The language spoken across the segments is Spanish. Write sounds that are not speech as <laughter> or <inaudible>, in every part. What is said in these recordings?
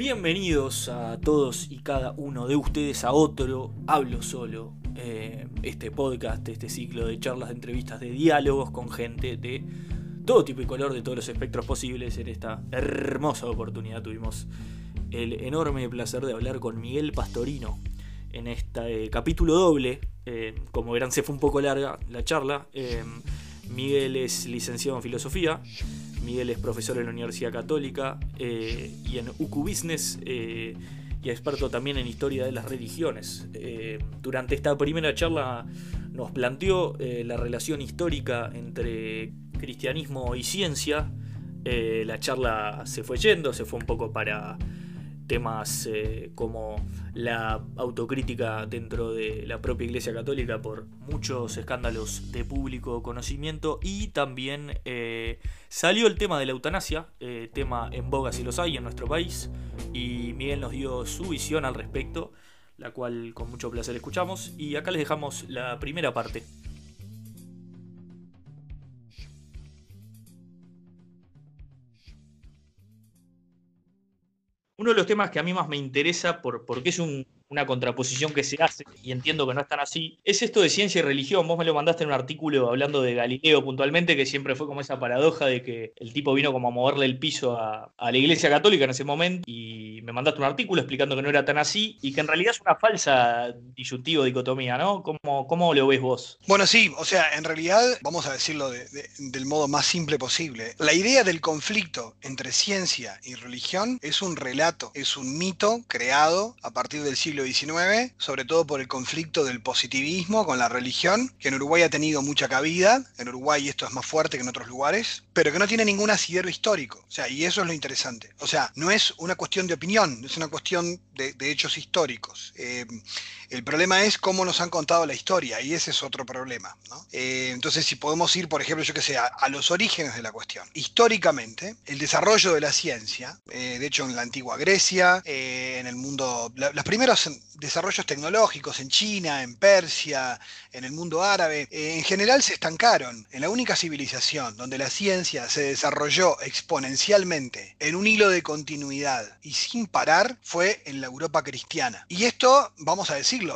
Bienvenidos a todos y cada uno de ustedes a otro Hablo Solo, eh, este podcast, este ciclo de charlas, de entrevistas, de diálogos con gente de todo tipo y color, de todos los espectros posibles. En esta hermosa oportunidad tuvimos el enorme placer de hablar con Miguel Pastorino en este capítulo doble. Eh, como verán, se fue un poco larga la charla. Miguel es licenciado en filosofía. Miguel es profesor en la Universidad Católica eh, y en UQ Business eh, y experto también en historia de las religiones. Eh, durante esta primera charla nos planteó la relación histórica entre cristianismo y ciencia. la charla se fue yendo, se fue un poco para temas eh, como la autocrítica dentro de la propia Iglesia Católica por muchos escándalos de público conocimiento y también eh, salió el tema de la eutanasia, eh, tema en boga si los hay en nuestro país y Miguel nos dio su visión al respecto, la cual con mucho placer escuchamos y acá les dejamos la primera parte. Uno de los temas que a mí más me interesa, por, porque es un, una contraposición que se hace, y entiendo que no es tan así, es esto de ciencia y religión. Vos me lo mandaste en un artículo hablando de Galileo puntualmente, que siempre fue como esa paradoja de que el tipo vino como a moverle el piso a, la Iglesia Católica en ese momento, y me mandaste un artículo explicando que no era tan así, y que en realidad es una falsa disyuntivo, dicotomía, ¿no? ¿Cómo, cómo lo ves vos? Bueno, sí, o sea, en realidad, vamos a decirlo del modo más simple posible, la idea del conflicto entre ciencia y religión es un relato, es un mito creado a partir del siglo XIX, sobre todo por el conflicto del positivismo con la religión, que en Uruguay ha tenido mucha cabida, en Uruguay esto es más fuerte que en otros lugares, pero que no tiene ningún asidero histórico. O sea, y eso es lo interesante. O sea, no es una cuestión de opinión, es una cuestión de, hechos históricos. Eh, el problema es cómo nos han contado la historia, y ese es otro problema. Eh, entonces, si podemos ir, por ejemplo, yo que sé, a, los orígenes de la cuestión. Históricamente, el desarrollo de la ciencia, eh, de hecho en la antigua Grecia, en el mundo, los primeros desarrollos tecnológicos en China, en Persia, en el mundo árabe, eh, en general se estancaron en la única civilización donde la ciencia se desarrolló exponencialmente en un hilo de continuidad y sin parar fue en la Europa cristiana. Y esto, vamos a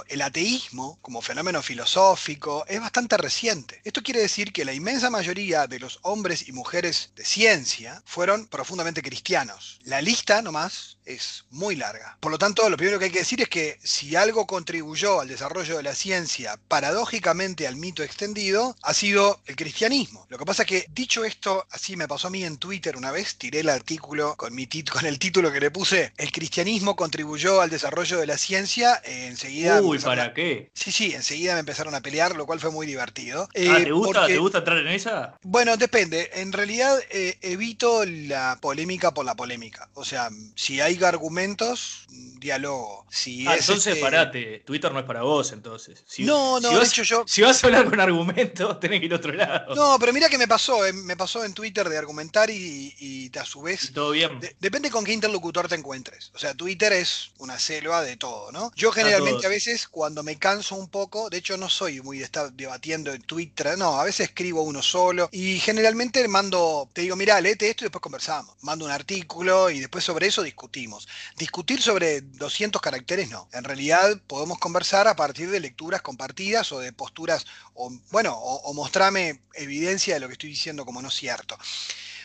el ateísmo como fenómeno filosófico es bastante reciente. Esto quiere decir que la inmensa mayoría de los hombres y mujeres de ciencia fueron profundamente cristianos. La lista nomás es muy larga. Por lo tanto, lo primero que hay que decir es que si algo contribuyó al desarrollo de la ciencia, paradójicamente al mito extendido, ha sido el cristianismo. Lo que pasa es que, dicho esto, así me pasó a mí en Twitter una vez, tiré el artículo con, mi con el título que le puse, el cristianismo contribuyó al desarrollo de la ciencia, enseguida... Uy, ¿para qué? Sí, sí, enseguida me empezaron a pelear, lo cual fue muy divertido. Ah, ¿te, eh, gusta, ¿Te gusta entrar en esa? Bueno, depende. En realidad eh, evito la polémica por la polémica. O sea, si hay argumentos, diálogo. Si ah, entonces este parate, Twitter no es para vos entonces. Si, no, no, de hecho yo... Si vas a hablar con argumentos, <laughs> tenés que ir a otro lado. No, pero mira que me pasó, eh, me pasó en Twitter de argumentar y, a su vez... todo bien. depende con qué interlocutor te encuentres. O sea, Twitter es una selva de todo, ¿no? Yo generalmente a, veces cuando me canso un poco, de hecho no soy muy de estar debatiendo en Twitter, no, a veces escribo uno solo y generalmente mando, te digo, mira, léete esto y después conversamos. Mando un artículo y después sobre eso discutimos. Discutir sobre 200 caracteres no. En realidad podemos conversar a partir de lecturas compartidas o de posturas, o, bueno, o, mostrarme evidencia de lo que estoy diciendo como no cierto.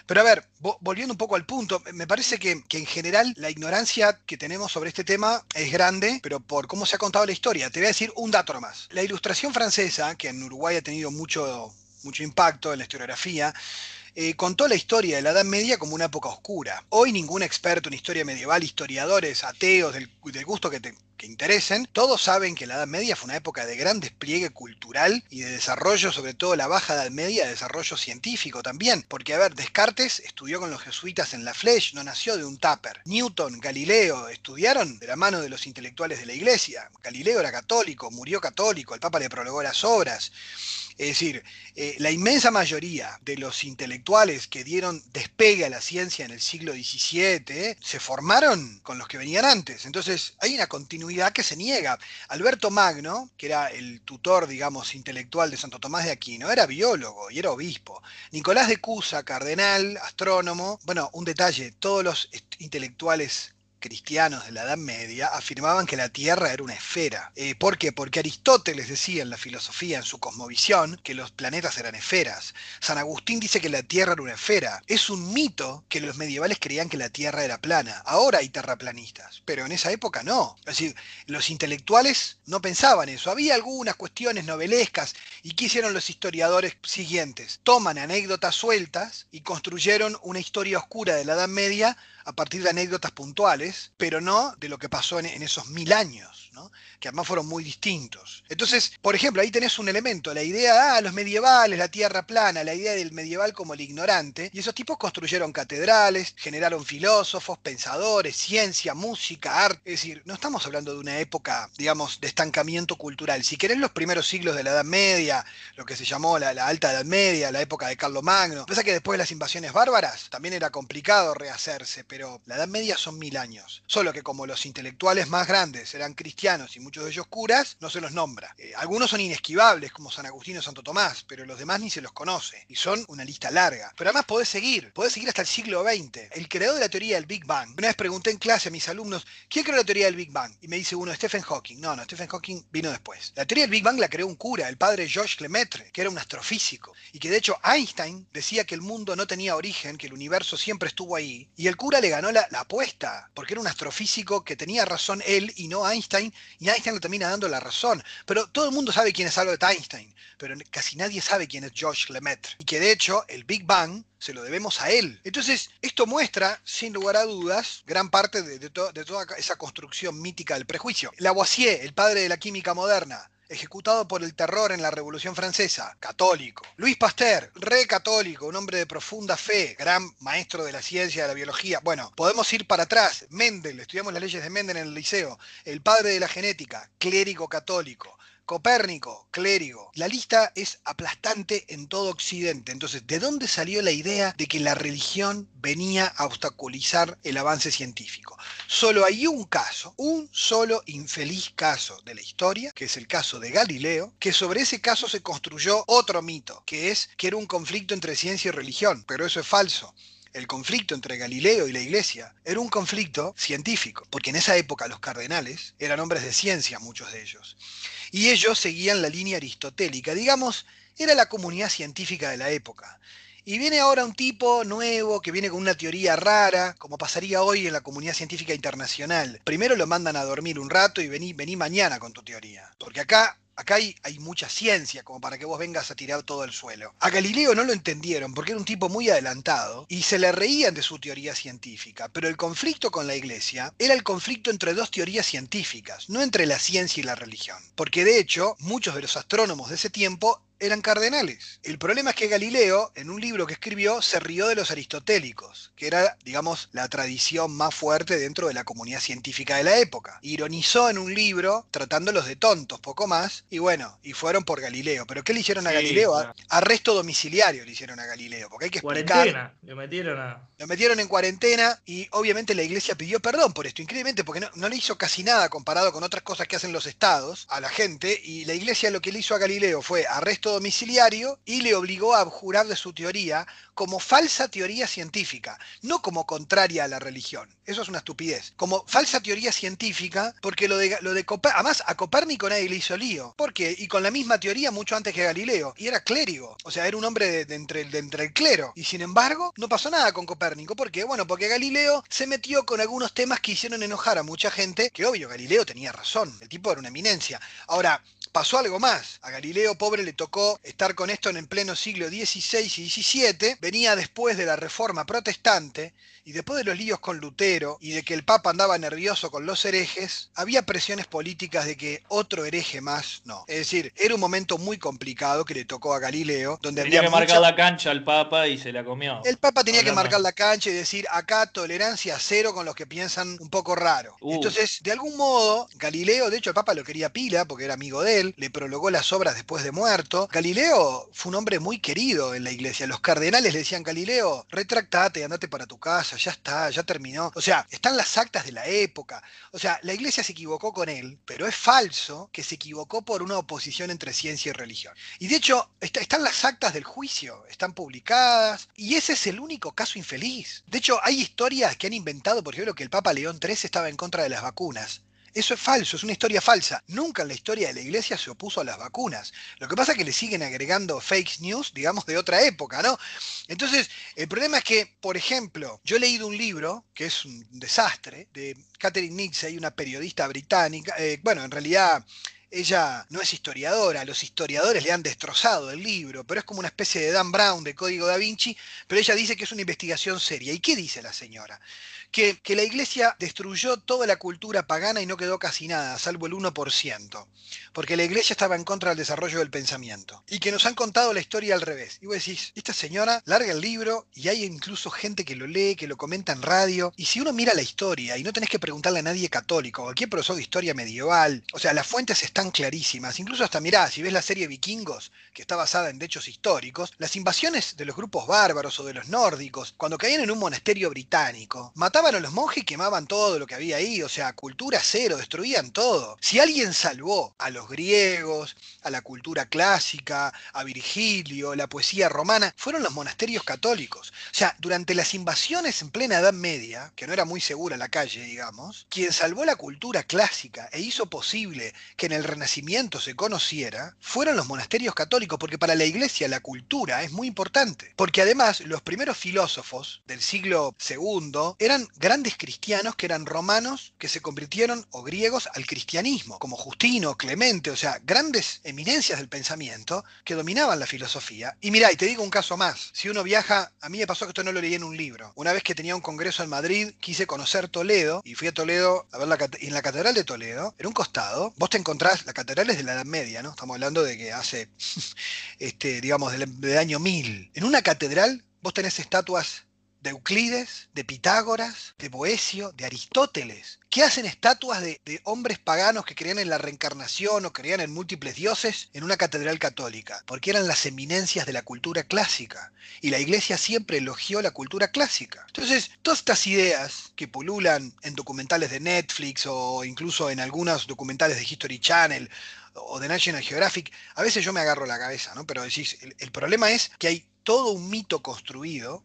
Pero a ver, volviendo un poco al punto, me parece que, que, en general la ignorancia que tenemos sobre este tema es grande, pero por cómo se ha contado la historia. Te voy a decir un dato más. La ilustración francesa, que en Uruguay ha tenido mucho, mucho impacto en la historiografía, eh, contó la historia de la Edad Media como una época oscura. Hoy ningún experto en historia medieval, historiadores, ateos, del, gusto que, que interesen, todos saben que la Edad Media fue una época de gran despliegue cultural y de desarrollo, sobre todo la Baja Edad Media, de desarrollo científico también. Porque, a ver, Descartes estudió con los jesuitas en la Flèche, no nació de un tupper. Newton, Galileo, estudiaron de la mano de los intelectuales de la Iglesia. Galileo era católico, murió católico, el Papa le prologó las obras. Es decir, eh, la inmensa mayoría de los intelectuales que dieron despegue a la ciencia en el siglo XVII se formaron con los que venían antes. Entonces hay una continuidad que se niega. Alberto Magno, que era el tutor, digamos, intelectual de Santo Tomás de Aquino, era biólogo y era obispo. Nicolás de Cusa, cardenal, astrónomo. Bueno, un detalle, todos los intelectuales cristianos de la Edad Media afirmaban que la Tierra era una esfera. Eh, ¿Por qué? Porque Aristóteles decía en la filosofía, en su cosmovisión, que los planetas eran esferas. San Agustín dice que la Tierra era una esfera. Es un mito que los medievales creían que la Tierra era plana. Ahora hay terraplanistas, pero en esa época no. Es decir, los intelectuales no pensaban eso. Había algunas cuestiones novelescas. ¿Y qué hicieron los historiadores siguientes? Toman anécdotas sueltas y construyeron una historia oscura de la Edad Media a partir de anécdotas puntuales, pero no de lo que pasó en, esos mil años, que además fueron muy distintos. Entonces, por ejemplo, ahí tenés un elemento, la idea, ah, los medievales, la tierra plana, la idea del medieval como el ignorante, y esos tipos construyeron catedrales, generaron filósofos, pensadores, ciencia, música, arte, es decir, no estamos hablando de una época, digamos, de estancamiento cultural. Si querés los primeros siglos de la Edad Media, lo que se llamó la, Alta Edad Media, la época de Carlos Magno, pasa que después de las invasiones bárbaras también era complicado rehacerse, pero la Edad Media son mil años. Solo que como los intelectuales más grandes eran cristianos y muchos de ellos curas, no se los nombra. Eh, algunos son inesquivables, como San Agustín o Santo Tomás, pero los demás ni se los conoce. Y son una lista larga. Pero además podés seguir, podés seguir hasta el siglo XX. El creador de la teoría del Big Bang. Una vez pregunté en clase a mis alumnos, ¿quién creó la teoría del Big Bang? Y me dice uno, Stephen Hawking. No, no, Stephen Hawking vino después. La teoría del Big Bang la creó un cura, el padre Georges Lemaitre, que era un astrofísico. Y que de hecho Einstein decía que el mundo no tenía origen, que el universo siempre estuvo ahí. Y el cura le ganó la, apuesta, porque era un astrofísico que tenía razón él y no Einstein, y Einstein le termina dando la razón. Pero todo el mundo sabe quién es Albert Einstein, pero casi nadie sabe quién es Georges Lemaitre. Y que de hecho el Big Bang se lo debemos a él. Entonces, esto muestra, sin lugar a dudas, gran parte de toda esa construcción mítica del prejuicio. Lavoisier, el padre de la química moderna, ejecutado por el terror en la Revolución Francesa, católico. Luis Pasteur, re católico, un hombre de profunda fe, gran maestro de la ciencia, de la biología. Bueno, podemos ir para atrás. Mendel, estudiamos las leyes de Mendel en el liceo, el padre de la genética, clérigo católico. Copérnico, clérigo. La lista es aplastante en todo Occidente. Entonces, ¿de dónde salió la idea de que la religión venía a obstaculizar el avance científico? Solo hay un caso, un solo infeliz caso de la historia, que es el caso de Galileo, que sobre ese caso se construyó otro mito, que es que era un conflicto entre ciencia y religión. Pero eso es falso el conflicto entre Galileo y la iglesia era un conflicto científico, porque en esa época los cardenales eran hombres de ciencia, muchos de ellos, y ellos seguían la línea aristotélica, digamos, era la comunidad científica de la época. Y viene ahora un tipo nuevo que viene con una teoría rara, como pasaría hoy en la comunidad científica internacional. Primero lo mandan a dormir un rato y vení, vení mañana con tu teoría. Porque acá Acá hay, mucha ciencia como para que vos vengas a tirar todo el suelo. A Galileo no lo entendieron porque era un tipo muy adelantado y se le reían de su teoría científica, pero el conflicto con la iglesia era el conflicto entre dos teorías científicas, no entre la ciencia y la religión. Porque de hecho, muchos de los astrónomos de ese tiempo eran cardenales. El problema es que Galileo, en un libro que escribió, se rió de los aristotélicos, que era, digamos, la tradición más fuerte dentro de la comunidad científica de la época. Ironizó en un libro tratándolos de tontos, poco más, y bueno, y fueron por Galileo. ¿Pero qué le hicieron a Galileo? Arresto domiciliario le hicieron a Galileo, porque hay que explicar. Cuarentena, lo metieron a... Lo metieron en cuarentena y obviamente la iglesia pidió perdón por esto, increíblemente, porque no, no le hizo casi nada comparado con otras cosas que hacen los estados a la gente, y la iglesia lo que le hizo a Galileo fue arresto domiciliario y le obligó a abjurar de su teoría como falsa teoría científica, no como contraria a la religión. Eso es una estupidez. Como falsa teoría científica, porque lo de, lo de además a Copérnico nadie le hizo lío. ¿Por qué? Y con la misma teoría mucho antes que Galileo. Y era clérigo. O sea, era un hombre de, entre, de entre el clero. Y sin embargo, no pasó nada con Copérnico. ¿Por qué? Bueno, porque Galileo se metió con algunos temas que hicieron enojar a mucha gente, que obvio, Galileo tenía razón. El tipo era una eminencia. Ahora, pasó algo más. A Galileo pobre le tocó estar con esto en el pleno siglo XVI y XVII venía después de la reforma protestante y después de los líos con Lutero y de que el Papa andaba nervioso con los herejes, había presiones políticas de que otro hereje más no. Es decir, era un momento muy complicado que le tocó a Galileo, donde tenía había que marcar la cancha al Papa y se la comió. El Papa tenía que marcar la cancha y decir acá tolerancia cero con los que piensan un poco raro. Uh. Entonces, de algún modo, Galileo, de hecho el Papa lo quería pila porque era amigo de él, le prologó las obras después de muerto, Galileo fue un hombre muy querido en la iglesia. Los cardenales le decían, Galileo, retractate, andate para tu casa, ya está, ya terminó. O sea, están las actas de la época. O sea, la iglesia se equivocó con él, pero es falso que se equivocó por una oposición entre ciencia y religión. Y de hecho, están las actas del juicio, están publicadas, y ese es el único caso infeliz. De hecho, hay historias que han inventado, por ejemplo, que el Papa León III estaba en contra de las vacunas. Eso es falso, es una historia falsa. Nunca en la historia de la iglesia se opuso a las vacunas. Lo que pasa es que le siguen agregando fake news, digamos, de otra época, ¿no? Entonces, el problema es que, por ejemplo, yo he leído un libro, que es un desastre, de Catherine Nixey, una periodista británica, eh, bueno, en realidad ella no es historiadora, los historiadores le han destrozado el libro, pero es como una especie de Dan Brown de Código da Vinci, pero ella dice que es una investigación seria. ¿Y qué dice la señora? Que, la iglesia destruyó toda la cultura pagana y no quedó casi nada, salvo el 1%, porque la iglesia estaba en contra del desarrollo del pensamiento. Y que nos han contado la historia al revés. Y vos decís, esta señora larga el libro y hay incluso gente que lo lee, que lo comenta en radio. Y si uno mira la historia y no tenés que preguntarle a nadie católico, cualquier profesor de historia medieval, o sea, las fuentes están clarísimas. Incluso hasta mirá, si ves la serie Vikingos, que está basada en hechos históricos, las invasiones de los grupos bárbaros o de los nórdicos, cuando caían en un monasterio británico, mataban mataban a los monjes y quemaban todo lo que había ahí, o sea, cultura cero, destruían todo. Si alguien salvó a los griegos, a la cultura clásica, a Virgilio, la poesía romana, fueron los monasterios católicos. O sea, durante las invasiones en plena Edad Media, que no era muy segura la calle, digamos, quien salvó la cultura clásica e hizo posible que en el Renacimiento se conociera, fueron los monasterios católicos, porque para la iglesia la cultura es muy importante. Porque además los primeros filósofos del siglo II eran grandes cristianos que eran romanos que se convirtieron o griegos al cristianismo, como Justino, Clemente, o sea, grandes eminencias del pensamiento que dominaban la filosofía. Y mira, y te digo un caso más, si uno viaja, a mí me pasó que esto no lo leí en un libro. Una vez que tenía un congreso en Madrid, quise conocer Toledo y fui a Toledo a ver la en la catedral de Toledo, en un costado, vos te encontrás, la catedral es de la Edad Media, ¿no? Estamos hablando de que hace, <laughs> este, digamos, del, del año 1000. En una catedral vos tenés estatuas de Euclides, de Pitágoras, de Boesio, de Aristóteles, que hacen estatuas de, hombres paganos que creían en la reencarnación o creían en múltiples dioses en una catedral católica, porque eran las eminencias de la cultura clásica, y la iglesia siempre elogió la cultura clásica. Entonces, todas estas ideas que pululan en documentales de Netflix o incluso en algunos documentales de History Channel o de National Geographic, a veces yo me agarro la cabeza, ¿no? Pero decís, el problema es que hay todo un mito construido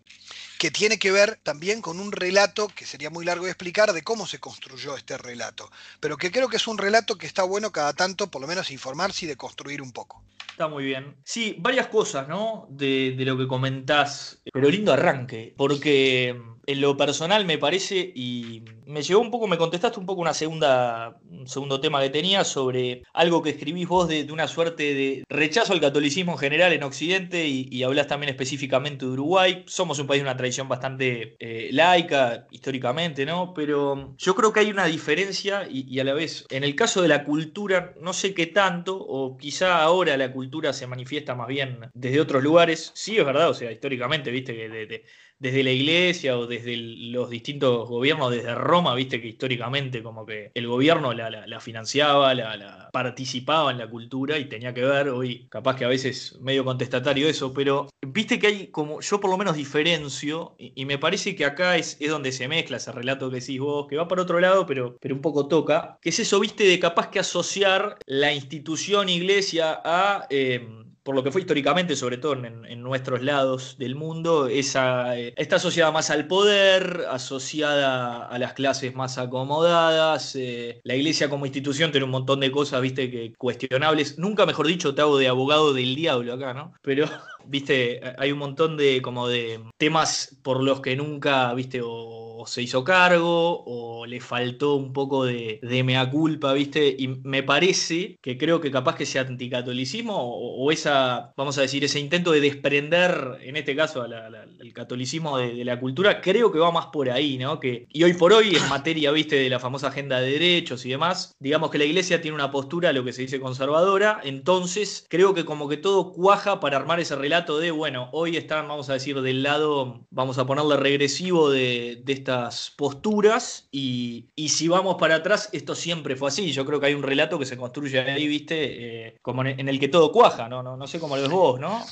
que tiene que ver también con un relato que sería muy largo de explicar de cómo se construyó este relato, pero que creo que es un relato que está bueno cada tanto por lo menos informarse y de construir un poco. Está muy bien. Sí, varias cosas, ¿no? De, lo que comentás, pero lindo arranque, porque en lo personal me parece, y me llegó un poco, me contestaste un poco una segunda, un segundo tema que tenía sobre algo que escribís vos de, una suerte de rechazo al catolicismo en general en Occidente y, y hablás también específicamente de Uruguay. Somos un país de una tradición bastante eh, laica históricamente, ¿no? Pero yo creo que hay una diferencia y, a la vez, en el caso de la cultura, no sé qué tanto, o quizá ahora la cultura se manifiesta más bien desde otros lugares. Sí, es verdad, o sea, históricamente, viste que de, desde la iglesia o desde los distintos gobiernos, desde Roma, viste que históricamente como que el gobierno la, financiaba, la, participaba en la cultura y tenía que ver, hoy capaz que a veces medio contestatario eso, pero viste que hay como, yo por lo menos diferencio, y, me parece que acá es, es, donde se mezcla ese relato que decís vos, que va para otro lado, pero, pero un poco toca, que es eso, viste, de capaz que asociar la institución iglesia a... Eh, por lo que fue históricamente, sobre todo en, nuestros lados del mundo, esa, eh, está asociada más al poder, asociada a las clases más acomodadas. Eh, la iglesia como institución tiene un montón de cosas, viste, que cuestionables. Nunca, mejor dicho, te hago de abogado del diablo acá, ¿no? Pero, <laughs> viste, hay un montón de como de temas por los que nunca, viste, o se hizo cargo o le faltó un poco de, mea culpa, ¿viste? Y me parece que creo que capaz que ese anticatolicismo o, esa, vamos a decir, ese intento de desprender, en este caso, el catolicismo de, la cultura, creo que va más por ahí, ¿no? Que, y hoy por hoy, en materia, ¿viste? De la famosa agenda de derechos y demás, digamos que la iglesia tiene una postura, lo que se dice conservadora, entonces creo que como que todo cuaja para armar ese relato de, bueno, hoy están, vamos a decir, del lado, vamos a ponerle regresivo de, de esta estas posturas y, y si vamos para atrás, esto siempre fue así. Yo creo que hay un relato que se construye ahí, viste, eh, como en, en el que todo cuaja, ¿no? No, no sé cómo lo ves vos, ¿no?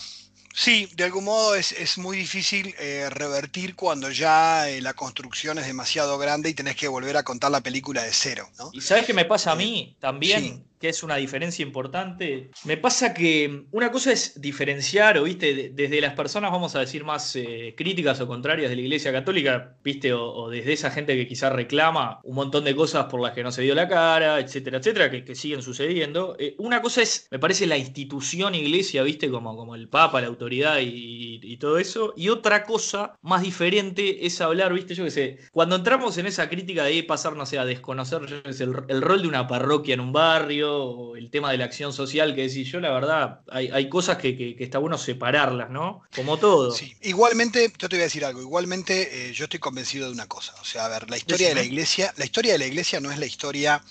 Sí, de algún modo es, es muy difícil eh, revertir cuando ya eh, la construcción es demasiado grande y tenés que volver a contar la película de cero. ¿no? ¿Y sabes qué me pasa a mí también? sí. Que es una diferencia importante. Me pasa que una cosa es diferenciar, o viste, de- desde las personas, vamos a decir, más eh, críticas o contrarias de la Iglesia Católica, viste, o, desde esa gente que quizás reclama un montón de cosas por las que no se dio la cara, etcétera, etcétera, que, siguen sucediendo. Eh, una cosa es, me parece, la institución Iglesia, viste, como, como el Papa, la autoridad y, todo eso. Y otra cosa más diferente es hablar, viste, yo qué sé, cuando entramos en esa crítica de pasar, no sé, a desconocer el rol de una parroquia en un barrio, el tema de la acción social, que decís, yo la verdad, hay, hay cosas que, que- que está bueno separarlas, ¿no? Como todo. Sí. Igualmente, yo te voy a decir algo, igualmente eh, yo estoy convencido de una cosa. O sea, a ver, la historia de la iglesia, la historia de la iglesia no es la historia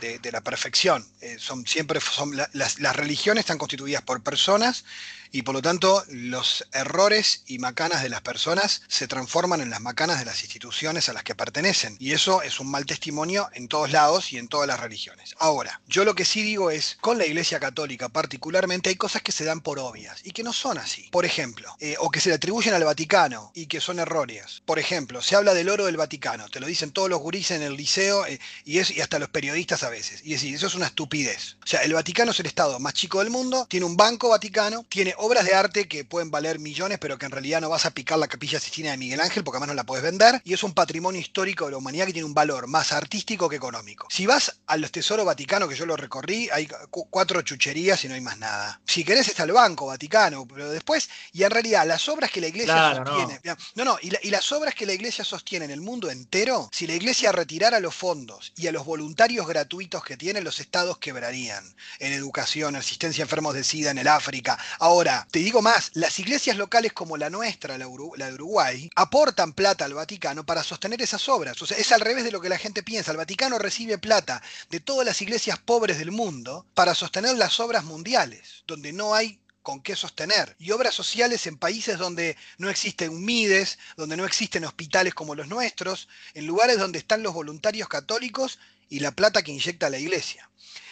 de, de la perfección. Eh, son siempre son la- las, las religiones están constituidas por personas y por lo tanto los errores y macanas de las personas se transforman en las macanas de las instituciones a las que pertenecen. Y eso es un mal testimonio en todos lados y en todas las religiones. Ahora, yo lo que sí digo es, con la Iglesia Católica particularmente hay cosas que se dan por obvias y que no son así. Por ejemplo, eh, o que se le atribuyen al Vaticano y que son erróneas. Por ejemplo, se habla del oro del Vaticano, te lo dicen todos los gurises en el liceo eh, y, es, y hasta los periodistas a veces. Y decir, eso es una estupidez. O sea, el Vaticano es el Estado más chico del mundo, tiene un banco Vaticano, tiene obras de arte que pueden valer millones, pero que en realidad no vas a picar la capilla Sistina de Miguel Ángel porque además no la puedes vender, y es un patrimonio histórico de la humanidad que tiene un valor más artístico que económico. Si vas a los tesoros Vaticano, que yo lo recorrí, hay cu- cuatro chucherías y no hay más nada. Si querés está el Banco Vaticano, pero después, y en realidad las obras que la iglesia Claro, no. sostiene, no, no, y, la- y las obras que la iglesia sostiene en el mundo entero, si la iglesia retirara los fondos y a los voluntarios gratuitos que tiene, los estados quebrarían en educación, asistencia a enfermos de SIDA en el África. Ahora, te digo más, las iglesias locales como la nuestra, la, de Uruguay, aportan plata al Vaticano para sostener esas obras. O sea, es al revés de lo que la gente piensa. El Vaticano recibe plata de todas las iglesias pobres del mundo para sostener las obras mundiales, donde no hay con qué sostener. Y obras sociales en países donde no existen UMIDES, donde no existen hospitales como los nuestros, en lugares donde están los voluntarios católicos y la plata que inyecta la iglesia.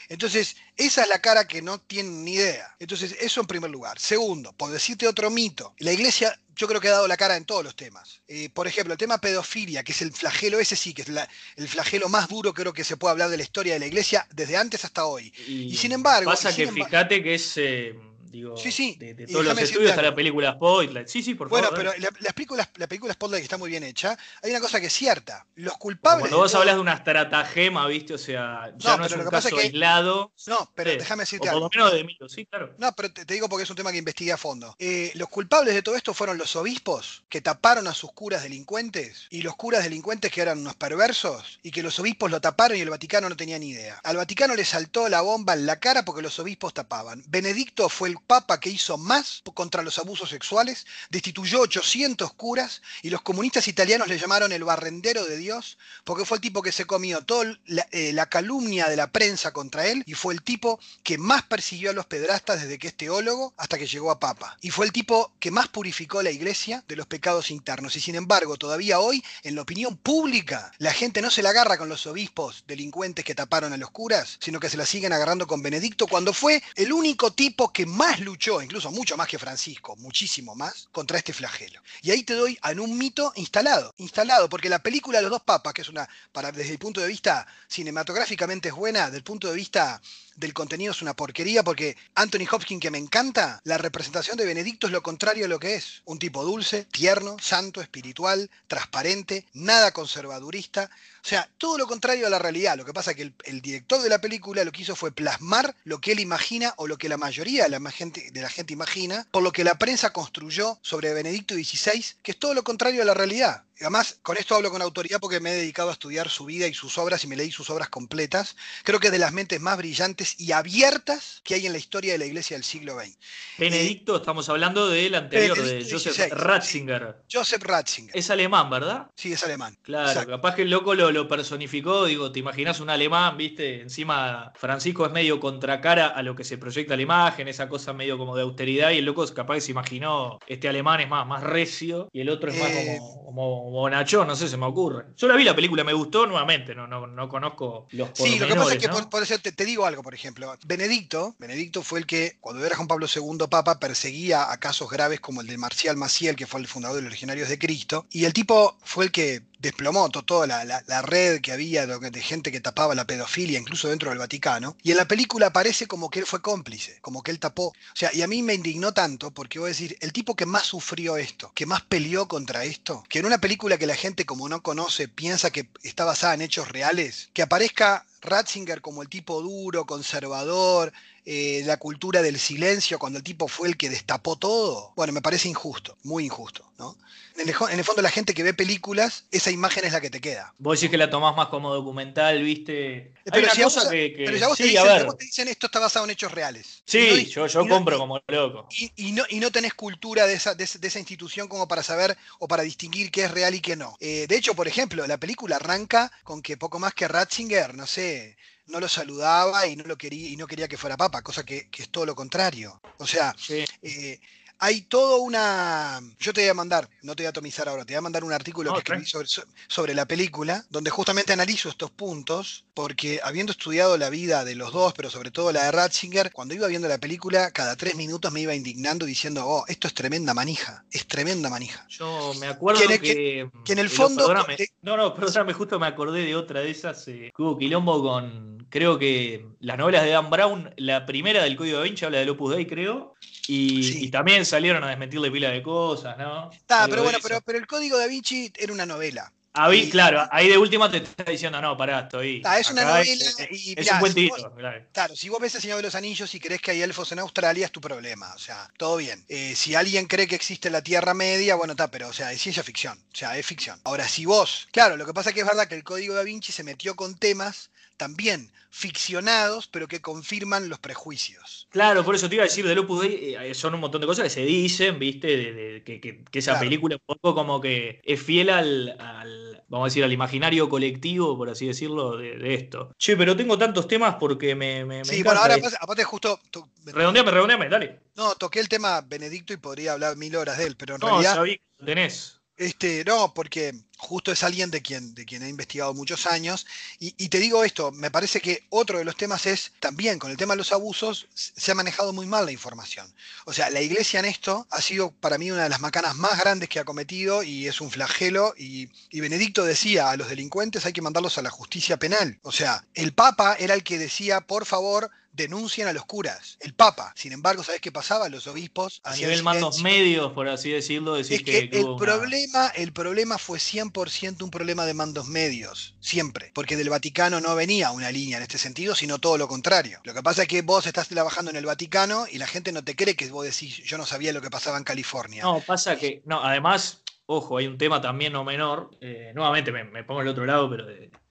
Entonces, esa es la cara que no tienen ni idea. Entonces, eso en primer lugar. Segundo, por decirte otro mito, la iglesia yo creo que ha dado la cara en todos los temas. Eh, por ejemplo, el tema pedofilia, que es el flagelo, ese sí, que es la- el flagelo más duro creo que se puede hablar de la historia de la iglesia desde antes hasta hoy. Y sin embargo, Pasa y sin que fíjate que es. eh, digo, Sí, sí, de, todos los estudios algo. la película Spotlight. Sí, sí, por Bueno, favor. pero dale. la, las películas, la película Spotlight que está muy bien hecha, hay una cosa que es cierta. Los Como culpables. Cuando de vos todo- hablas de una estratagema, ¿viste? O sea, ya No, no, es pero un caso es que- aislado. No, pero Sí, déjame O decirte por algo. lo menos de mito, sí, claro. No, pero te, te digo porque es un tema que investigué a fondo. Eh, los culpables de todo esto fueron los obispos que taparon a sus curas delincuentes y los curas delincuentes que eran unos perversos y que los obispos lo taparon y el Vaticano no tenía ni idea. Al Vaticano le saltó la bomba en la cara porque los obispos tapaban. Benedicto fue el papa que hizo más contra los abusos sexuales, destituyó 800 curas y los comunistas italianos le llamaron el barrendero de Dios porque fue el tipo que se comió toda la, eh, la calumnia de la prensa contra él y fue el tipo que más persiguió a los pedrastas desde que es teólogo hasta que llegó a papa. Y fue el tipo que más purificó la iglesia de los pecados internos. Y sin embargo, todavía hoy, en la opinión pública, la gente no se la agarra con los obispos delincuentes que taparon a los curas, sino que se la siguen agarrando con Benedicto cuando fue el único tipo que más luchó, incluso mucho más que Francisco, muchísimo más, contra este flagelo. Y ahí te doy en un mito instalado, instalado, porque la película Los dos papas, que es una, para, desde el punto de vista cinematográficamente es buena, del punto de vista del contenido es una porquería porque Anthony Hopkins, que me encanta, la representación de Benedicto es lo contrario a lo que es. Un tipo dulce, tierno, santo, espiritual, transparente, nada conservadurista. O sea, todo lo contrario a la realidad. Lo que pasa es que el, director de la película lo que hizo fue plasmar lo que él imagina o lo que la mayoría de la, gente, de la gente imagina, por lo que la prensa construyó sobre Benedicto XVI, que es todo lo contrario a la realidad. Además, con esto hablo con autoridad porque me he dedicado a estudiar su vida y sus obras y me leí sus obras completas. Creo que es de las mentes más brillantes y abiertas que hay en la historia de la iglesia del siglo XX. Benedicto, estamos hablando del anterior, de Joseph Ratzinger. Joseph Ratzinger. Es alemán, ¿verdad? Sí, es alemán. Claro, Exacto. capaz que el loco lo, lo personificó, digo, te imaginas un alemán, viste, encima Francisco es medio contracara a lo que se proyecta la imagen, esa cosa medio como de austeridad, y el loco capaz que se imaginó, este alemán es más, más recio, y el otro es más Eh, como, como como bonachón, no sé, se me ocurre. Yo la vi la película, me gustó nuevamente, no, no, no conozco los Sí, lo que pasa es que por eso te, te digo algo, por ejemplo. Benedicto, Benedicto fue el que, cuando era Juan Pablo II Papa, perseguía a casos graves como el de Marcial Maciel, que fue el fundador de los Legionarios de Cristo. Y el tipo fue el que desplomó to- toda la, la- la red que había de, de gente que tapaba la pedofilia, incluso dentro del Vaticano. Y en la película parece como que él fue cómplice, como que él tapó. O sea, y a mí me indignó tanto porque voy a decir, el tipo que más sufrió esto, que más peleó contra esto, que en una película que la gente como no conoce piensa que está basada en hechos reales, que aparezca Ratzinger como el tipo duro, conservador, eh, la cultura del silencio, cuando el tipo fue el que destapó todo, bueno, me parece injusto, muy injusto, ¿no? En el, jo- en el fondo la gente que ve películas, esa imagen es la que te queda. Vos decís que la tomás más como documental, ¿viste? Hay Pero una si a vos- cosa que, que- Pero ya vos, te dicen, vos te dicen esto está basado en hechos reales. Sí, no yo, yo y no- compro como loco. y, y no, y no tenés cultura de esa, de, esa- de esa institución como para saber o para distinguir qué es real y qué no. Eh, de hecho, por ejemplo, la película arranca con que poco más que Ratzinger, no sé, no lo saludaba y no lo quería y no quería que fuera papa, cosa que, que es todo lo contrario. O sea, Sí. eh, hay toda una. Yo te voy a mandar, no te voy a atomizar ahora, te voy a mandar un artículo No, que escribí sobre, so- sobre la película, donde justamente analizo estos puntos, porque habiendo estudiado la vida de los dos, pero sobre todo la de Ratzinger, cuando iba viendo la película, cada tres minutos me iba indignando diciendo, oh, esto es tremenda manija, es tremenda manija. Yo me acuerdo Que en el- que. que en el eh, fondo- perdóname. de- no, no, perdóname, justo me acordé de otra de esas. eh, que hubo quilombo con. Creo que las novelas de Dan Brown, la primera del Código da Vinci habla del Opus Dei, creo. Y, Sí. y también salieron a desmentirle pila de cosas, ¿no? Está, pero bueno, pero, pero el código da Vinci era una novela. Ah, y- claro, ahí de última te está diciendo, no, pará, estoy. Ah, es una novela es- y Es mirá, un buen si vos- claro. Claro, si vos ves El Señor de los Anillos y crees que hay elfos en Australia, es tu problema. O sea, todo bien. Eh, si alguien cree que existe la Tierra Media, bueno, está, pero o sea, es ciencia ficción. O sea, es ficción. Ahora, si vos, claro, lo que pasa es que es verdad que el Código da Vinci se metió con temas también ficcionados, pero que confirman los prejuicios. Claro, por eso te iba a decir, del Opus Dei eh, son un montón de cosas que se dicen, ¿viste? De, de- que, que- que esa Claro. película un poco como que es fiel al, al, vamos a decir, al imaginario colectivo, por así decirlo, de, de esto. Che, pero tengo tantos temas porque me, me, me Sí, bueno, ahora aparte, aparte justo. to- Redondeame, redondeame, dale. No, toqué el tema Benedicto y podría hablar mil horas de él, pero en No, realidad. que lo tenés. Este, no, porque justo es alguien de quien, de quien he investigado muchos años. Y, y te digo esto, me parece que otro de los temas es también con el tema de los abusos, se ha manejado muy mal la información. O sea, la iglesia en esto ha sido para mí una de las macanas más grandes que ha cometido y es un flagelo. Y, y Benedicto decía, a los delincuentes hay que mandarlos a la justicia penal. O sea, el Papa era el que decía, por favor, denuncien a los curas. El Papa. Sin embargo, ¿sabes qué pasaba? Los obispos A nivel mandos medios, por así decirlo, decir Es que, que, el, una- problema, el problema fue 100% un problema de mandos medios, siempre, porque del Vaticano no venía una línea en este sentido, sino todo lo contrario. Lo que pasa es que vos estás trabajando en el Vaticano y la gente no te cree que vos decís, yo no sabía lo que pasaba en California. No, pasa que, no, además, ojo, hay un tema también no menor. eh, nuevamente me, me pongo al otro lado, pero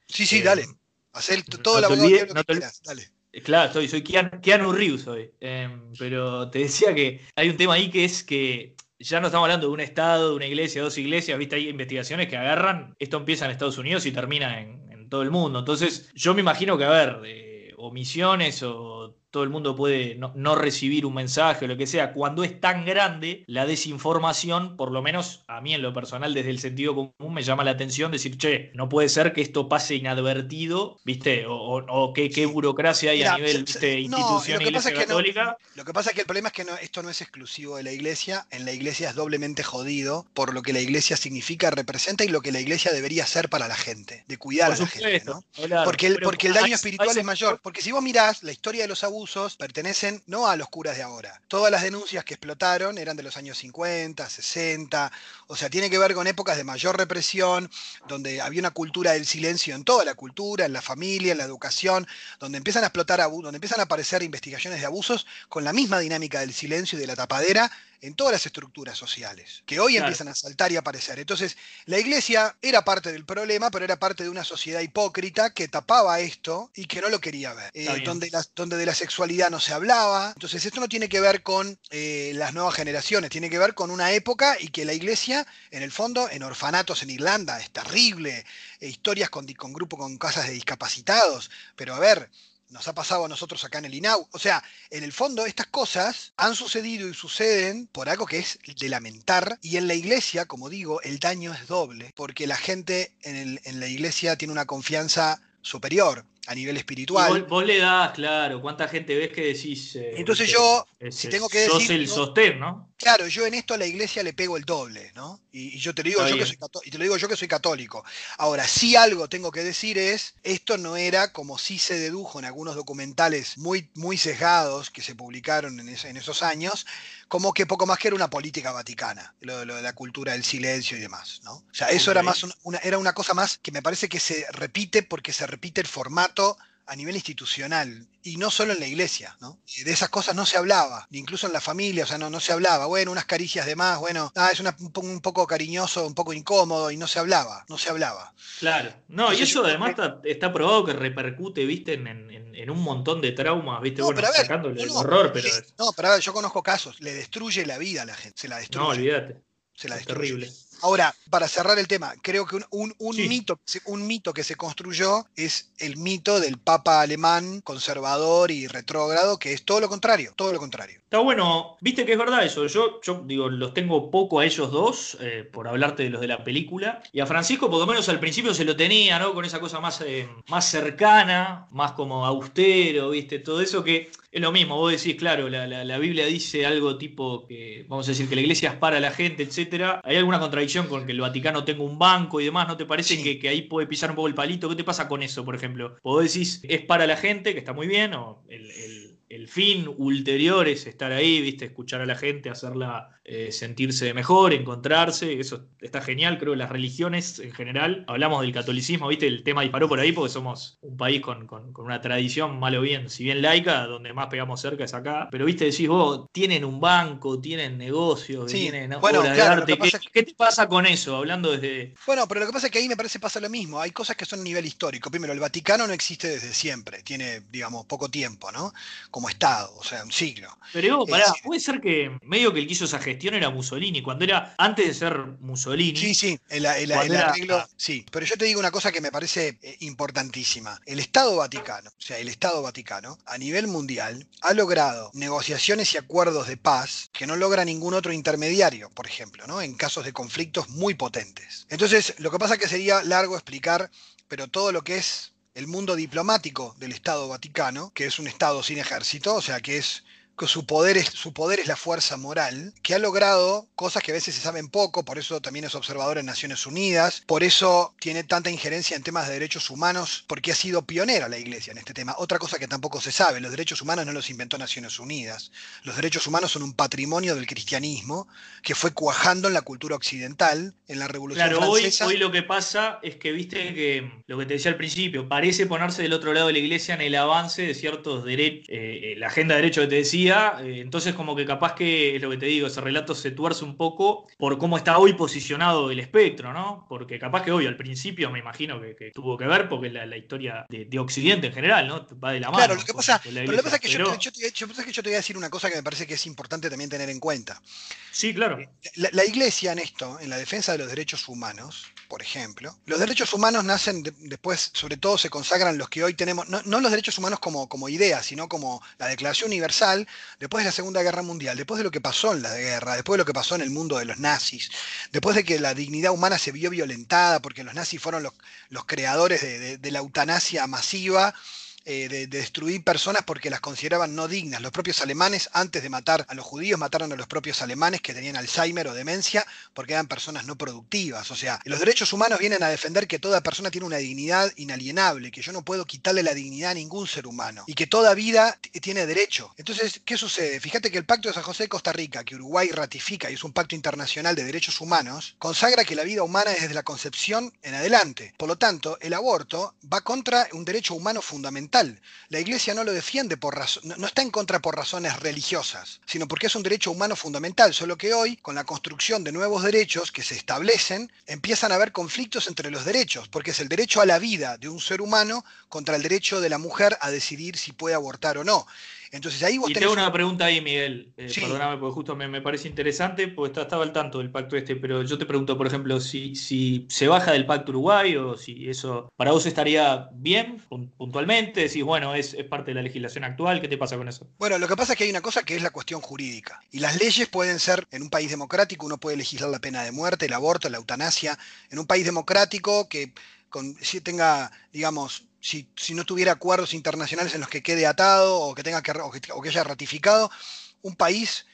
sí, sí, eh, dale. Hacer no todo te olvides- no que te ol- quieras, dale. Eh, Claro, estoy, soy Keanu, Reeves hoy. Em, pero te decía que hay un tema ahí que es que ya no estamos hablando de un estado, de una iglesia, dos iglesias, viste, hay investigaciones que agarran, esto empieza en Estados Unidos y termina en, todo el mundo. Entonces, yo me imagino que, a ver, de omisiones o todo el mundo puede no, no recibir un mensaje o lo que sea, cuando es tan grande la desinformación, por lo menos a mí en lo personal, desde el sentido común, me llama la atención decir, che, no puede ser que esto pase inadvertido, ¿viste? O, o- o qué, burocracia hay Mira, a nivel ¿viste? no, institución lo que pasa iglesia es que no- católica. Lo que pasa es que el problema es que no- esto no es exclusivo de la iglesia. En la iglesia es doblemente jodido por lo que la iglesia significa, representa y lo que la iglesia debería ser para la gente, de cuidar Por a la gente, ¿no? claro, Porque el, porque daño espiritual es mayor. Porque si vos mirás, la historia de los abusos pertenecen no a los curas de ahora. Todas las denuncias que explotaron eran de los años 50, 60. O sea, tiene que ver con épocas de mayor represión, donde había una cultura del silencio en toda la cultura, en la familia, en la educación, donde empiezan a explotar, abu- donde empiezan a aparecer investigaciones de abusos con la misma dinámica del silencio y de la tapadera en todas las estructuras sociales, que hoy Claro. empiezan a saltar y aparecer. Entonces, la iglesia era parte del problema, pero era parte de una sociedad hipócrita que tapaba esto y que no lo quería ver, Eh, donde, la- donde de la sexualidad no se hablaba. Entonces, esto no tiene que ver con eh, las nuevas generaciones, tiene que ver con una época y que la iglesia, en el fondo, en orfanatos en Irlanda, es terrible, eh, historias con, con grupos con casas de discapacitados, pero a ver, nos ha pasado a nosotros acá en el INAU. O sea, en el fondo estas cosas han sucedido y suceden por algo que es de lamentar. Y en la iglesia, como digo, el daño es doble, porque la gente en, en la iglesia tiene una confianza superior a nivel espiritual. Vos, le das, claro, cuánta gente ves que decís. Eh, Entonces yo, si tengo que decir. Sos el sostén, ¿no? Claro, yo en esto a la iglesia le pego el doble, ¿no? Y, yo te lo digo yo que soy y te lo digo yo que soy católico. Ahora, si algo tengo que decir es, esto no era como si se dedujo en algunos documentales muy, muy sesgados que se publicaron en, en esos años, como que poco más que era una política vaticana, lo, de la cultura del silencio y demás, ¿no? O sea, eso era más una, era una cosa más que me parece que se repite porque se repite el formato a nivel institucional y no solo en la iglesia, ¿no? De esas cosas no se hablaba, incluso en la familia, o sea, no, no se hablaba. Bueno, unas caricias de más, bueno, ah, es un, poco cariñoso, un poco incómodo y no se hablaba, no se hablaba. Claro, no, y eso además está, probado que repercute, viste, en, un montón de traumas, viste, bueno, sacándole el horror, pero... No, pero a ver, yo conozco casos, le destruye la vida a la gente, se la destruye. No, olvídate. Se la destruye. Terrible. Ahora, para cerrar el tema, creo que un, mito, un mito que se construyó es el mito del Papa alemán conservador y retrógrado, que es todo lo contrario, todo lo contrario. Está bueno, viste que es verdad eso. Yo, yo digo, los tengo poco a ellos dos, eh, por hablarte de los de la película. Y a Francisco, por lo menos al principio se lo tenía, ¿no? Con esa cosa más, eh, más cercana, más como austero, viste, todo eso que es lo mismo, vos decís, claro, la, Biblia dice algo tipo que, vamos a decir, que la iglesia es para la gente, etcétera. ¿Hay alguna contradicción con que el Vaticano tenga un banco y demás? ¿No te parece que, ahí puede pisar un poco el palito? ¿Qué te pasa con eso, por ejemplo? Vos decís, es para la gente, que está muy bien, o el el fin ulterior es estar ahí, viste, escuchar a la gente, hacerla eh, sentirse mejor, encontrarse, eso está genial, creo, las religiones en general, hablamos del catolicismo, viste, el tema disparó por ahí porque somos un país con, una tradición, malo o bien, si bien laica, donde más pegamos cerca es acá, pero viste, decís vos, tienen un banco, tienen negocios, tienen bueno, de arte, ¿Qué, te pasa con eso, hablando desde... Bueno, pero lo que pasa es que ahí me parece pasa lo mismo, hay cosas que son a nivel histórico, primero, el Vaticano no existe desde siempre, tiene, digamos, poco tiempo, ¿no? Estado, o sea, un siglo. Pero pará, puede ser que medio que el que hizo esa gestión era Mussolini, cuando era antes de ser Mussolini. Sí, sí, el, arreglo. Sí, pero yo te digo una cosa que me parece eh, importantísima. El Estado Vaticano, o sea, el Estado Vaticano, a nivel mundial, ha logrado negociaciones y acuerdos de paz que no logra ningún otro intermediario, por ejemplo, ¿no? En casos de conflictos muy potentes. Entonces, lo que pasa es que sería largo explicar, pero todo lo que es el mundo diplomático del Estado Vaticano, que es un Estado sin ejército, o sea, que es que su poder, es, su poder es la fuerza moral, que ha logrado cosas que a veces se saben poco, por eso también es observador en Naciones Unidas, por eso tiene tanta injerencia en temas de derechos humanos, porque ha sido pionera la Iglesia en este tema. Otra cosa que tampoco se sabe, los derechos humanos no los inventó Naciones Unidas. Los derechos humanos son un patrimonio del cristianismo que fue cuajando en la cultura occidental, en la Revolución claro, Francesa. Hoy, hoy lo que pasa es que, viste que lo que te decía al principio, parece ponerse del otro lado de la Iglesia en el avance de ciertos derechos, eh, eh, la agenda de derechos que te decía, eh, entonces como que capaz que es lo que te digo, ese relato se tuerce un poco por cómo está hoy posicionado el espectro, ¿no? Porque capaz que hoy al principio me imagino que, tuvo que ver porque la, la historia de, Occidente en general, ¿no? Va de la mano. Claro, lo que pasa, lo que pasa es que yo, te, voy a decir una cosa que me parece que es importante también tener en cuenta. Sí, claro. Eh, la, iglesia en esto, en la defensa de los derechos humanos, por ejemplo, los derechos humanos nacen después, sobre todo se consagran los que hoy tenemos, no, no los derechos humanos como, como idea, sino como la Declaración Universal, después de la Segunda Guerra Mundial, después de lo que pasó en la guerra, después de lo que pasó en el mundo de los nazis, después de que la dignidad humana se vio violentada porque los nazis fueron los, los creadores de la eutanasia masiva, eh, de, destruir personas porque las consideraban no dignas. Los propios alemanes, antes de matar a los judíos, mataron a los propios alemanes que tenían Alzheimer o demencia porque eran personas no productivas. O sea, los derechos humanos vienen a defender que toda persona tiene una dignidad inalienable, que yo no puedo quitarle la dignidad a ningún ser humano y que toda vida tiene derecho. Entonces, ¿qué sucede? Fíjate que el Pacto de San José de Costa Rica, que Uruguay ratifica y es un pacto internacional de derechos humanos, consagra que la vida humana es desde la concepción en adelante. Por lo tanto, el aborto va contra un derecho humano fundamental la Iglesia no lo defiende por razón, no está en contra por razones religiosas, sino porque es un derecho humano fundamental, solo que hoy, con la construcción de nuevos derechos que se establecen, empiezan a haber conflictos entre los derechos, porque es el derecho a la vida de un ser humano contra el derecho de la mujer a decidir si puede abortar o no. Entonces ahí vos y tengo una pregunta ahí, Miguel. Eh, perdóname, porque justo me, parece interesante, porque estaba al tanto del pacto este, pero yo te pregunto, por ejemplo, si, si se baja del pacto Uruguay o si eso para vos estaría bien puntualmente, decís, bueno, es, es parte de la legislación actual, ¿qué te pasa con eso? Bueno, lo que pasa es que hay una cosa que es la cuestión jurídica. Y las leyes pueden ser, en un país democrático, uno puede legislar la pena de muerte, el aborto, la eutanasia. En un país democrático que con, si tenga, digamos, si, si, no tuviera acuerdos internacionales en los que quede atado o que tenga que, o que, o que haya ratificado, un país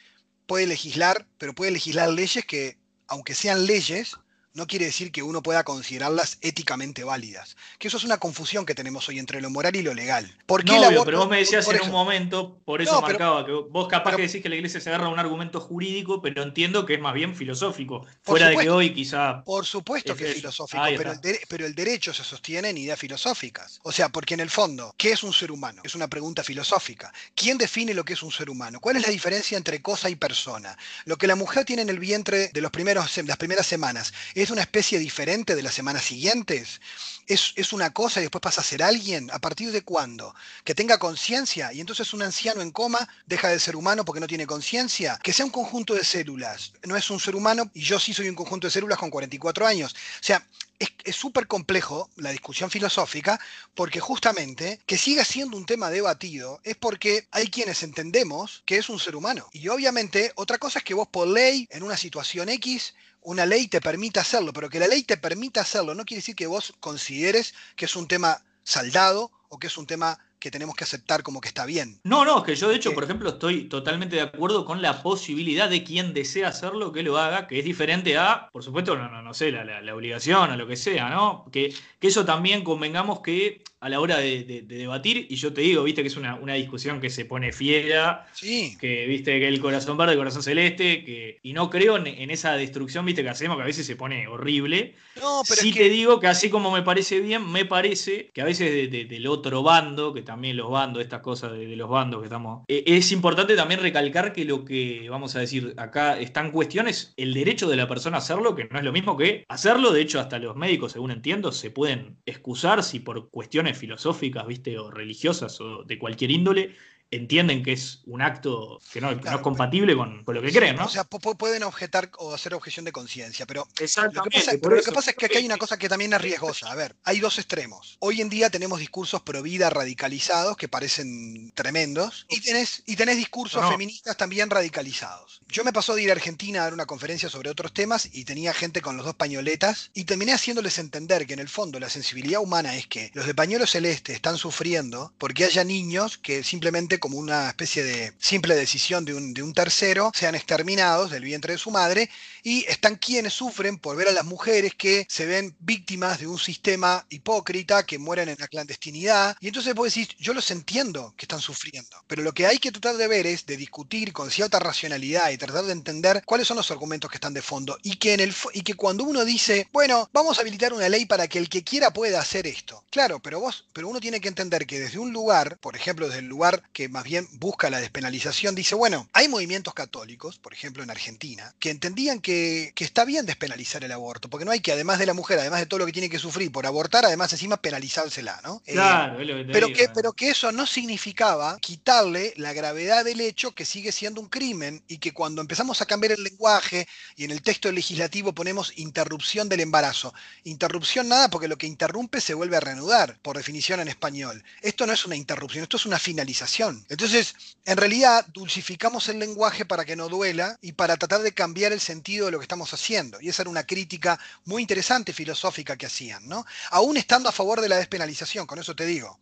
puede legislar, pero puede legislar leyes que, aunque sean leyes, no quiere decir que uno pueda considerarlas éticamente válidas. Que eso es una confusión que tenemos hoy entre lo moral y lo legal. ¿Por qué no, obvio, pero vos me decías en eso. un momento, por eso no, marcaba, pero, que vos capaz pero, que decís que la iglesia se agarra a un argumento jurídico, pero entiendo que es más bien filosófico. Fuera supuesto, de que hoy quizá. Por supuesto que es filosófico, pero el, de, pero el, derecho se sostiene en ideas filosóficas. O sea, porque en el fondo, ¿qué es un ser humano? Es una pregunta filosófica. ¿Quién define lo que es un ser humano? ¿Cuál es la diferencia entre cosa y persona? Lo que la mujer tiene en el vientre de los primeros, las primeras semanas es una especie diferente de las semanas siguientes? ¿Es, ¿Es, una cosa y después pasa a ser alguien? ¿A partir de cuándo? Que tenga conciencia y entonces un anciano en coma deja de ser humano porque no tiene conciencia. Que sea un conjunto de células. No es un ser humano y yo sí soy un conjunto de células con 44 años. O sea, es súper complejo la discusión filosófica porque justamente que siga siendo un tema debatido es porque hay quienes entendemos que es un ser humano. Y obviamente otra cosa es que vos por ley en una situación X una ley te permita hacerlo, pero que la ley te permita hacerlo no quiere decir que vos consideres que es un tema saldado o que es un tema que tenemos que aceptar como que está bien. No, no, es que yo de hecho, por ejemplo, estoy totalmente de acuerdo con la posibilidad de quien desea hacerlo que lo haga, que es diferente a, por supuesto, no, no, no sé, la, la, la obligación o lo que sea, ¿no? Que, que, eso también convengamos que a la hora de, de, de, debatir, y yo te digo, viste que es una, una, discusión que se pone fiera, sí. que viste que el corazón verde, el corazón celeste, que, y no creo en, en, esa destrucción, viste que hacemos, que a veces se pone horrible. No, pero sí es te que... digo que así como me parece bien, me parece que a veces del otro bando, que también los bandos, estas cosas de, de los bandos que estamos. Eh, es importante también recalcar que lo que vamos a decir acá está en cuestión es el derecho de la persona a hacerlo, que no es lo mismo que hacerlo. De hecho, hasta los médicos, según entiendo, se pueden excusar si por cuestiones filosóficas, viste, o religiosas o de cualquier índole, entienden que es un acto que no, que claro, no es compatible con, con, lo que creen, ¿no? O sea, pueden objetar o hacer objeción de conciencia, pero, lo que, pasa, pero lo que pasa es que aquí hay una cosa que también es riesgosa. A ver, hay dos extremos. Hoy en día tenemos discursos pro vida radicalizados que parecen tremendos y tenés, y tenés discursos no. feministas también radicalizados. Yo me pasó de ir a Argentina a dar una conferencia sobre otros temas y tenía gente con los dos pañoletas y terminé haciéndoles entender que en el fondo la sensibilidad humana es que los de pañuelo celeste están sufriendo porque haya niños que simplemente como una especie de simple decisión de un, tercero, sean exterminados del vientre de su madre, y están quienes sufren por ver a las mujeres que se ven víctimas de un sistema hipócrita, que mueren en la clandestinidad, y entonces vos decís, yo los entiendo que están sufriendo, pero lo que hay que tratar de ver es de discutir con cierta racionalidad y tratar de entender cuáles son los argumentos que están de fondo, y que, en el, y que cuando uno dice, bueno, vamos a habilitar una ley para que el que quiera pueda hacer esto, claro, pero vos, pero uno tiene que entender que desde un lugar, por ejemplo, desde el lugar que más bien busca la despenalización, dice, bueno, hay movimientos católicos, por ejemplo en Argentina, que entendían que, que, está bien despenalizar el aborto, porque no hay que, además de la mujer, además de todo lo que tiene que sufrir por abortar, además encima penalizársela, ¿no? Claro, eh, lo que pero, digo, que, eh. pero que eso no significaba quitarle la gravedad del hecho que sigue siendo un crimen y que cuando empezamos a cambiar el lenguaje y en el texto legislativo ponemos interrupción del embarazo, interrupción nada porque lo que interrumpe se vuelve a reanudar, por definición en español. Esto no es una interrupción, esto es una finalización. Entonces, en realidad, dulcificamos el lenguaje para que no duela y para tratar de cambiar el sentido de lo que estamos haciendo. Y esa era una crítica muy interesante filosófica que hacían, ¿no? Aún estando a favor de la despenalización, con eso te digo.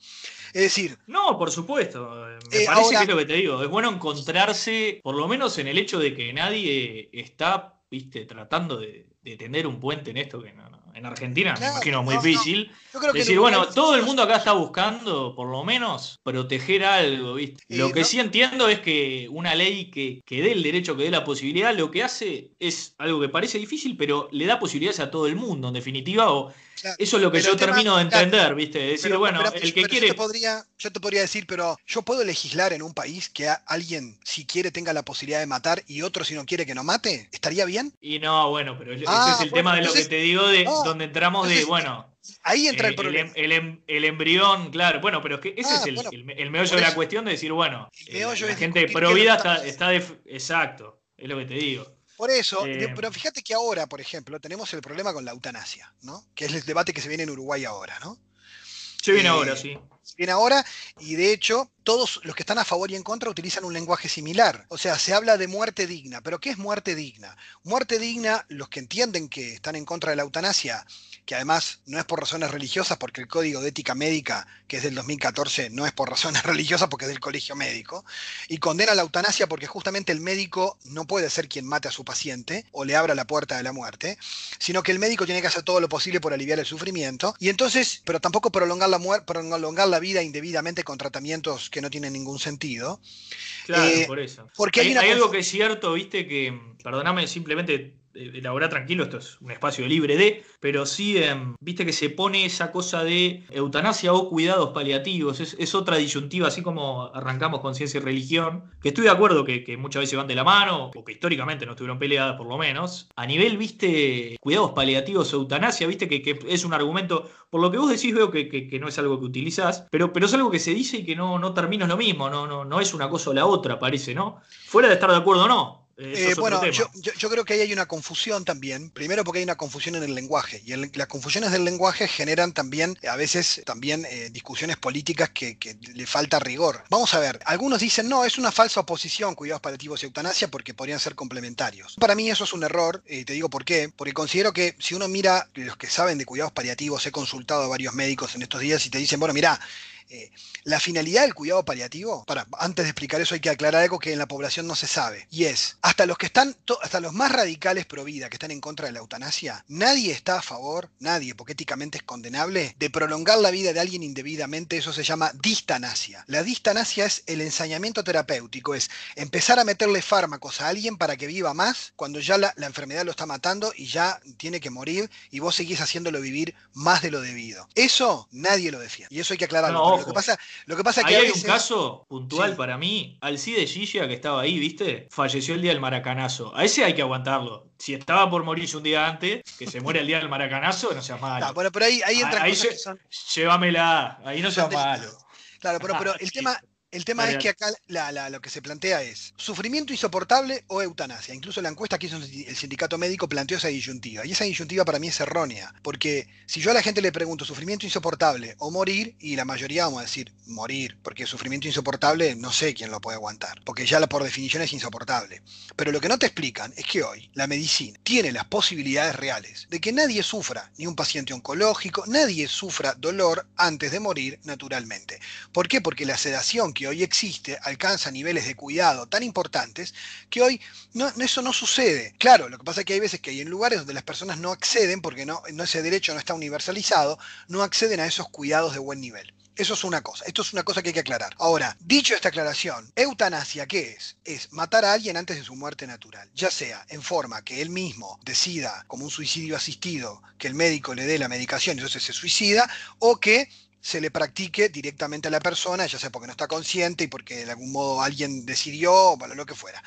Es decir. No, por supuesto. Me eh, parece ahora, que es lo que te digo. Es bueno encontrarse, por lo menos en el hecho de que nadie está, viste, tratando de, de tender un puente en esto que no, no en Argentina, claro, me imagino muy no, difícil. No. decir, bueno, todo el mundo acá está buscando, por lo menos, proteger algo, ¿viste? Lo que sí entiendo es que una ley que, que, dé el derecho, que dé la posibilidad, lo que hace es algo que parece difícil, pero le da posibilidades a todo el mundo, en definitiva, o Claro, eso es lo que yo tema, termino de entender, claro, ¿viste? Decir, pero, bueno, pero, el que pero quiere. Yo te, podría, yo te podría decir, pero yo puedo legislar en un país que alguien, si quiere, tenga la posibilidad de matar y otro, si no quiere, que no mate. ¿Estaría bien? Y no, bueno, pero ah, ese es el bueno, tema de lo que te digo, de ah, donde entramos entonces, de, bueno. Ahí entra eh, el problema. El, el, el, embrión, claro. Bueno, pero es que ese ah, es el, bueno, el, meollo de la cuestión de decir, bueno, eh, la gente pro vida está, está de, exacto, es lo que te digo. Por eso, eh, pero fíjate que ahora, por ejemplo, tenemos el problema con la eutanasia, ¿no? Que es el debate que se viene en Uruguay ahora, ¿no? Se viene ahora, sí. Viene ahora y de hecho todos los que están a favor y en contra utilizan un lenguaje similar. O sea, se habla de muerte digna. ¿Pero qué es muerte digna? Muerte digna, los que entienden que están en contra de la eutanasia, que además no es por razones religiosas, porque el Código de Ética Médica, que es del 2014, no es por razones <laughs> religiosas, porque es del Colegio Médico, y condena la eutanasia porque justamente el médico no puede ser quien mate a su paciente o le abra la puerta de la muerte, sino que el médico tiene que hacer todo lo posible por aliviar el sufrimiento, y entonces, pero tampoco prolongar la, prolongar la vida indebidamente con tratamientos que no tienen ningún sentido. Claro, eh, por eso. Porque hay, hay algo que es cierto, viste, que, perdóname, simplemente elaborar tranquilo, esto es un espacio libre de, pero sí, em, viste que se pone esa cosa de eutanasia o cuidados paliativos, es, otra disyuntiva, así como arrancamos con ciencia y religión, que estoy de acuerdo que, muchas veces van de la mano, o que históricamente no estuvieron peleadas por lo menos. A nivel, viste, cuidados paliativos eutanasia, viste que, es un argumento, por lo que vos decís veo que, no es algo que utilizás, pero, pero es algo que se dice y que no, no termina lo mismo, no, no, no es una cosa o la otra, parece, ¿no? Fuera de estar de acuerdo no, eh, bueno, yo, creo que ahí hay una confusión también. Primero porque hay una confusión en el lenguaje. Y las confusiones del lenguaje generan también, a veces, también eh, discusiones políticas que, le falta rigor. Vamos a ver, algunos dicen, no, es una falsa oposición cuidados paliativos y eutanasia porque podrían ser complementarios. Para mí eso es un error, y te digo por qué. Porque considero que si uno mira los que saben de cuidados paliativos, he consultado a varios médicos en estos días y te dicen, bueno, mira, eh, la finalidad del cuidado paliativo, para, antes de explicar eso hay que aclarar algo que en la población no se sabe, y es, hasta los que están, hasta los más radicales pro vida, que están en contra de la eutanasia, nadie está a favor, nadie, porque éticamente es condenable, de prolongar la vida de alguien indebidamente, eso se llama distanasia. La distanasia es el ensañamiento terapéutico, es empezar a meterle fármacos a alguien para que viva más cuando ya la, la enfermedad lo está matando y ya tiene que morir y vos seguís haciéndolo vivir más de lo debido. Eso nadie lo defiende. Y eso hay que aclararlo. Lo que pasa, lo que pasa es que. hay un caso puntual para mí. Alcide Gilla, que estaba ahí, ¿viste? Falleció el día del maracanazo. A ese hay que aguantarlo. Si estaba por morirse un día antes, que se muere el día del maracanazo, no seas malo. bueno, pero ahí, ahí entra. Ahí Llévamela, ahí no seas malo. Claro, pero, pero el <laughs> tema, el tema es que acá lo que se plantea es sufrimiento insoportable o eutanasia. Incluso la encuesta que hizo el sindicato médico planteó esa disyuntiva. Y esa disyuntiva para mí es errónea. Porque si yo a la gente le pregunto sufrimiento insoportable o morir, y la mayoría vamos a decir morir, porque sufrimiento insoportable no sé quién lo puede aguantar. Porque ya por definición es insoportable. Pero lo que no te explican es que hoy la medicina tiene las posibilidades reales de que nadie sufra, ni un paciente oncológico, nadie sufra dolor antes de morir naturalmente. ¿Por qué? Porque la sedación que hoy existe alcanza niveles de cuidado tan importantes que hoy no, eso no sucede. Claro, lo que pasa es que hay veces que hay en lugares donde las personas no acceden, porque no, no ese derecho no está universalizado, no acceden a esos cuidados de buen nivel. Eso es una cosa, esto es una cosa que hay que aclarar. Ahora, dicho esta aclaración, eutanasia, ¿qué es? Es matar a alguien antes de su muerte natural, ya sea en forma que él mismo decida, como un suicidio asistido, que el médico le dé la medicación y entonces se suicida, o que se le practique directamente a la persona, ya sea porque no está consciente y porque de algún modo alguien decidió, o lo que fuera.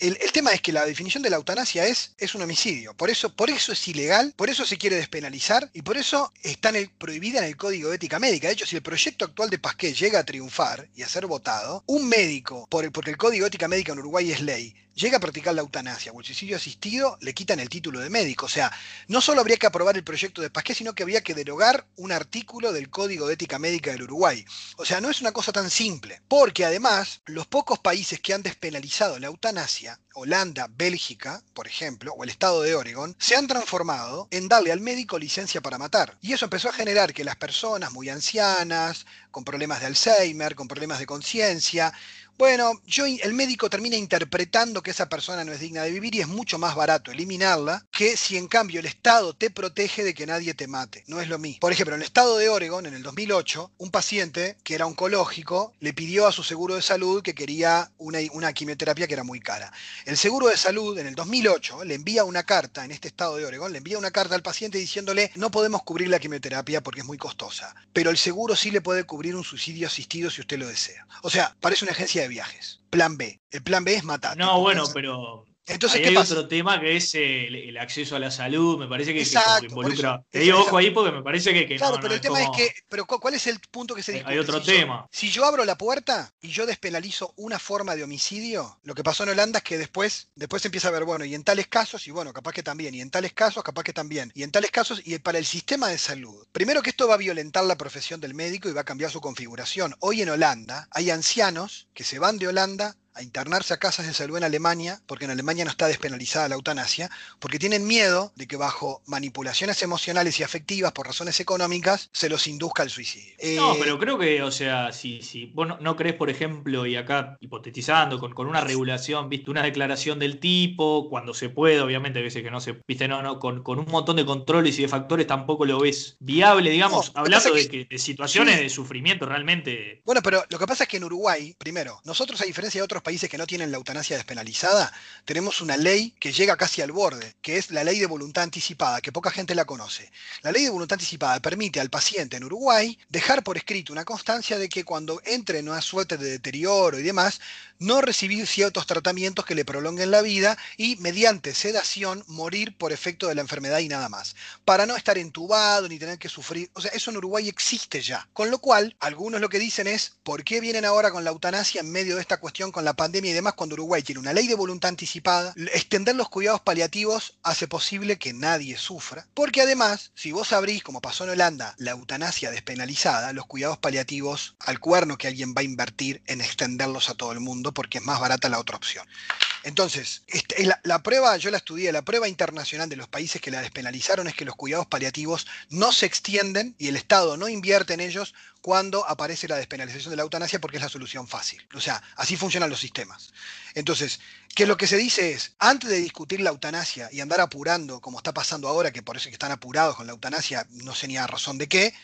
El, tema es que la definición de la eutanasia es, es un homicidio. Por eso, por eso es ilegal, por eso se quiere despenalizar y por eso está prohibida en el Código de Ética Médica. De hecho, si el proyecto actual de Pasquet llega a triunfar y a ser votado, un médico, por porque el Código de Ética Médica en Uruguay es ley, llega a practicar la eutanasia o el suicidio asistido, le quitan el título de médico. O sea, no solo habría que aprobar el proyecto de Pasquet, sino que habría que derogar un artículo del Código de Ética Médica del Uruguay. O sea, no es una cosa tan simple. Porque además, los pocos países que han despenalizado la eutanasia, Holanda, Bélgica, por ejemplo, o el estado de Oregon, se han transformado en darle al médico licencia para matar. Y eso empezó a generar que las personas muy ancianas, con problemas de Alzheimer, con problemas de conciencia, bueno, yo, el médico termina interpretando que esa persona no es digna de vivir y es mucho más barato eliminarla que si en cambio el Estado te protege de que nadie te mate. No es lo mismo. Por ejemplo, en el Estado de Oregon, en el 2008, un paciente que era oncológico le pidió a su seguro de salud que quería una, quimioterapia que era muy cara. El seguro de salud en el 2008 le envía una carta, en este Estado de Oregon, le envía una carta al paciente diciéndole no podemos cubrir la quimioterapia porque es muy costosa, pero el seguro sí le puede cubrir un suicidio asistido si usted lo desea. O sea, parece una agencia de viajes. Plan B. El plan B es matar. No, bueno, pero Entonces, Ahí ¿qué hay pasa? otro tema que es el, el acceso a la salud, me parece que, Exacto, que involucra. eso. Te digo ojo ahí porque me parece que, que Claro, no, pero no el tema como- es que, pero cu- ¿cuál es el punto que se discute? hay otro si yo- tema. si yo abro la puerta y yo despenalizo una forma de homicidio, lo que pasó en Holanda es que después, después empieza a ver, bueno, y en tales casos, y bueno, capaz que también, y en tales casos, capaz que también, y en tales casos, y para el sistema de salud. Primero que esto va a violentar la profesión del médico y va a cambiar su configuración. Hoy en Holanda hay ancianos que se van de Holanda a internarse a casas de salud en Alemania, porque en Alemania no está despenalizada la eutanasia, porque tienen miedo de que bajo manipulaciones emocionales y afectivas por razones económicas se los induzca al suicidio. No, Eh, pero creo que, o sea, si, si vos no, no crees, por ejemplo, y acá hipotetizando, con, con una regulación, viste, una declaración del tipo, cuando se puede, obviamente, hay veces que no se, viste, no, no, con, con un montón de controles y de factores tampoco lo ves viable, digamos, No, lo que hablando de, que, de situaciones sí. de sufrimiento realmente. Bueno, pero lo que pasa es que en Uruguay, primero, nosotros a diferencia de otros países que no tienen la eutanasia despenalizada, tenemos una ley que llega casi al borde, que es la ley de voluntad anticipada, que poca gente la conoce. La ley de voluntad anticipada permite al paciente en Uruguay dejar por escrito una constancia de que cuando entre en una suerte de deterioro y demás, no recibir ciertos tratamientos que le prolonguen la vida y mediante sedación morir por efecto de la enfermedad y nada más. Para no estar entubado ni tener que sufrir. O sea, eso en Uruguay existe ya. Con lo cual, algunos lo que dicen es, ¿por qué vienen ahora con la eutanasia en medio de esta cuestión con la pandemia y demás cuando Uruguay tiene una ley de voluntad anticipada? Extender los cuidados paliativos hace posible que nadie sufra. Porque además, si vos abrís, como pasó en Holanda, la eutanasia despenalizada, los cuidados paliativos al cuerno que alguien va a invertir en extenderlos a todo el mundo porque es más barata la otra opción. Entonces, este, la, prueba, yo la estudié, la prueba internacional de los países que la despenalizaron es que los cuidados paliativos no se extienden y el Estado no invierte en ellos cuando aparece la despenalización de la eutanasia porque es la solución fácil. O sea, así funcionan los sistemas. Entonces, que lo que se dice es, antes de discutir la eutanasia y andar apurando, como está pasando ahora, que por eso que están apurados con la eutanasia, no sé ni a razón de qué,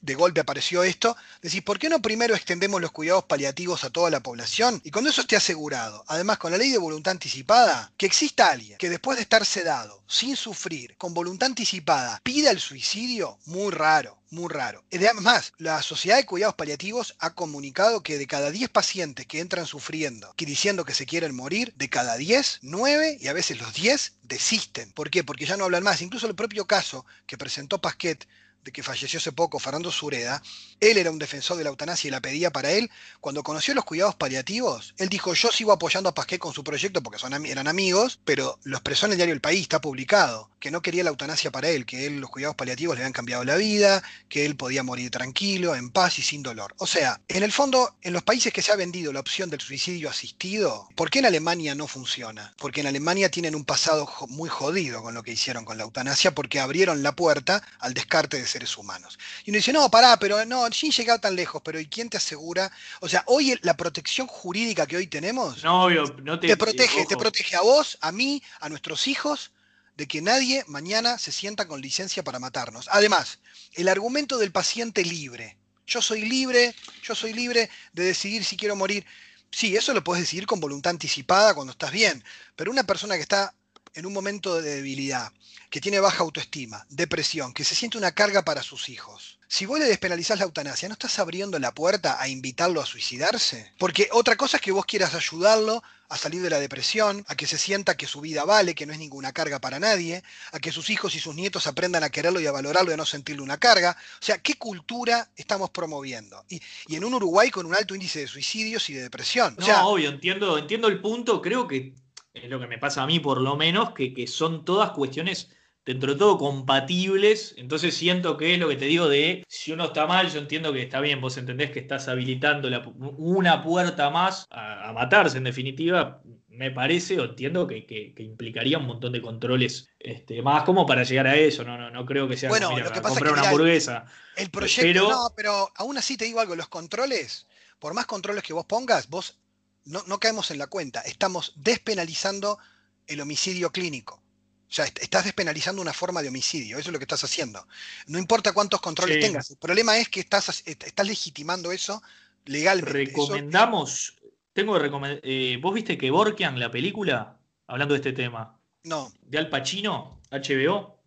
de golpe apareció esto, decís, ¿por qué no primero extendemos los cuidados paliativos a toda la población? Y cuando eso esté asegurado, además con la ley de voluntad anticipada, que exista alguien que después de estar sedado, sin sufrir, con voluntad anticipada, pida el suicidio, muy raro. Muy raro. Además, la Sociedad de Cuidados Paliativos ha comunicado que de cada 10 pacientes que entran sufriendo, que diciendo que se quieren morir, de cada 10, 9 y a veces los 10 desisten. ¿Por qué? Porque ya no hablan más. Incluso el propio caso que presentó Pasquet que falleció hace poco, Fernando Sureda, él era un defensor de la eutanasia y la pedía para él. Cuando conoció los cuidados paliativos, él dijo, yo sigo apoyando a Pasquet con su proyecto porque eran amigos, pero lo expresó en el diario El País, está publicado, que no quería la eutanasia para él, que él los cuidados paliativos le habían cambiado la vida, que él podía morir tranquilo, en paz y sin dolor. O sea, en el fondo, en los países que se ha vendido la opción del suicidio asistido, ¿por qué en Alemania no funciona? Porque en Alemania tienen un pasado muy jodido con lo que hicieron con la eutanasia, porque abrieron la puerta al descarte de seres humanos. Y uno dice, no, pará, pero no, sin llegar tan lejos, pero ¿y quién te asegura? O sea, hoy la protección jurídica que hoy tenemos No, obvio, no te. te protege, te protege a vos, a mí, a nuestros hijos, de que nadie mañana se sienta con licencia para matarnos. Además, el argumento del paciente libre. Yo soy libre, yo soy libre de decidir si quiero morir. Sí, eso lo puedes decidir con voluntad anticipada cuando estás bien, pero una persona que está en un momento de debilidad, que tiene baja autoestima, depresión, que se siente una carga para sus hijos. Si vos le despenalizás la eutanasia, ¿no estás abriendo la puerta a invitarlo a suicidarse? Porque otra cosa es que vos quieras ayudarlo a salir de la depresión, a que se sienta que su vida vale, que no es ninguna carga para nadie, a que sus hijos y sus nietos aprendan a quererlo y a valorarlo y a no sentirle una carga. O sea, ¿qué cultura estamos promoviendo? Y, y en un Uruguay con un alto índice de suicidios y de depresión. O No, obvio, entiendo, entiendo el punto. Creo que es lo que me pasa a mí, por lo menos, que, que son todas cuestiones dentro de todo compatibles. Entonces siento que es lo que te digo de si uno está mal, yo entiendo que está bien, vos entendés que estás habilitando la- una puerta más a, a matarse, en definitiva. Me parece, o entiendo que, que- que implicaría un montón de controles este, más como para llegar a eso. No, no, no creo que sea Bueno, lo mira, que pasa es comprar que, una mirá, hamburguesa. el proyecto, pero- no, pero aún así te digo algo, los controles, por más controles que vos pongas, vos no, no caemos en la cuenta, estamos despenalizando el homicidio clínico. O sea, est- estás despenalizando una forma de homicidio, eso es lo que estás haciendo. No importa cuántos controles Sí. tengas, el problema es que estás, estás legitimando eso legalmente. Eso- Recomendamos, tengo que recomendar, vos viste que Borkian, la película, hablando de este tema, no, de Al Pacino, HBO,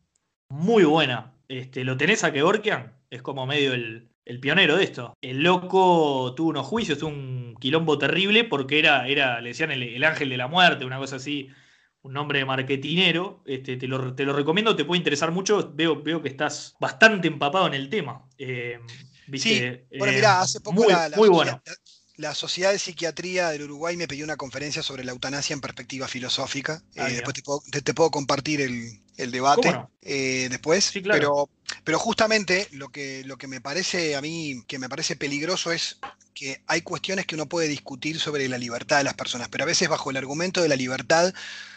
muy buena. Este, ¿Lo tenés a Kevorkian? Es como medio el, el pionero de esto. El loco tuvo unos juicios, tuvo un quilombo terrible porque era, era le decían el, el ángel de la muerte, una cosa así un nombre de marketinero. Este, te, lo, te, lo, recomiendo, te puede interesar mucho. Veo, veo que estás bastante empapado en el tema. Eh, Sí, bueno, mirá, hace poco muy, la, la, muy bueno. la, la, Sociedad de Psiquiatría del Uruguay me pidió una conferencia sobre la eutanasia en perspectiva filosófica. Ah, eh, después te puedo, te, te puedo, compartir el, el debate no? eh, después. Sí, claro. pero, pero justamente lo que, lo que me parece a mí, que me parece peligroso es que hay cuestiones que uno puede discutir sobre la libertad de las personas, pero a veces bajo el argumento de la libertad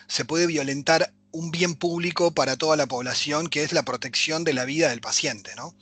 se puede violentar un bien público para toda la población, que es la protección de la vida del paciente, ¿no?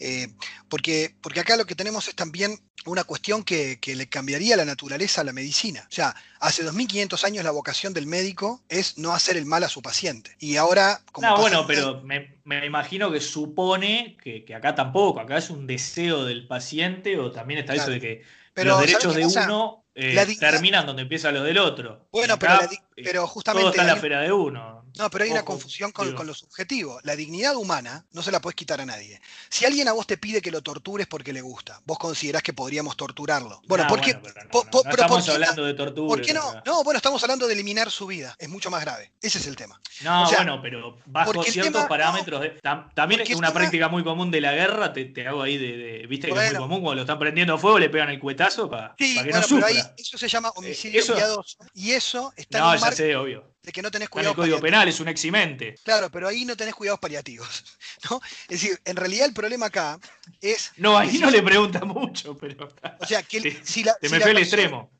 Eh, porque, porque acá lo que tenemos es también una cuestión que, que, le cambiaría la naturaleza a la medicina. O sea, hace 2500 años la vocación del médico es no hacer el mal a su paciente. Y ahora... Como no, bueno, pero me, me, imagino que supone que, que, acá tampoco, acá es un deseo del paciente o también está claro. eso de que pero, los derechos de uno eh, terminan donde empieza los del otro. Bueno, pero, la, pero, justamente... Todo está en la esfera de uno. No, pero hay Ojo, una confusión con, con, lo subjetivo. La dignidad humana no se la puedes quitar a nadie. Si alguien a vos te pide que lo tortures porque le gusta, vos considerás que podríamos torturarlo. Bueno, no, ¿por qué? Bueno, no, no, no estamos hablando de tortura. ¿Por qué no? No, bueno, estamos hablando de eliminar su vida. Es mucho más grave. Ese es el tema. No, o sea, bueno, pero bajo ciertos tema, parámetros. De, tam, también es una tema, práctica muy común de la guerra. Te, te hago ahí de, de viste bueno, que es muy común cuando lo están prendiendo fuego, le pegan el cuetazo para sí, que bueno, no sufra. Pero ahí, eso se llama homicidio eh, eso. Y eso está no, en ya sé, obvio de que no tenés cuidado. el Código Penal es un eximente. Claro, pero ahí no tenés cuidados paliativos. <laughs> ¿no? Es decir, en realidad el problema acá es. No, ahí no le pregunta mucho, pero. O sea, que te, si la. Te si me la fue el extremo.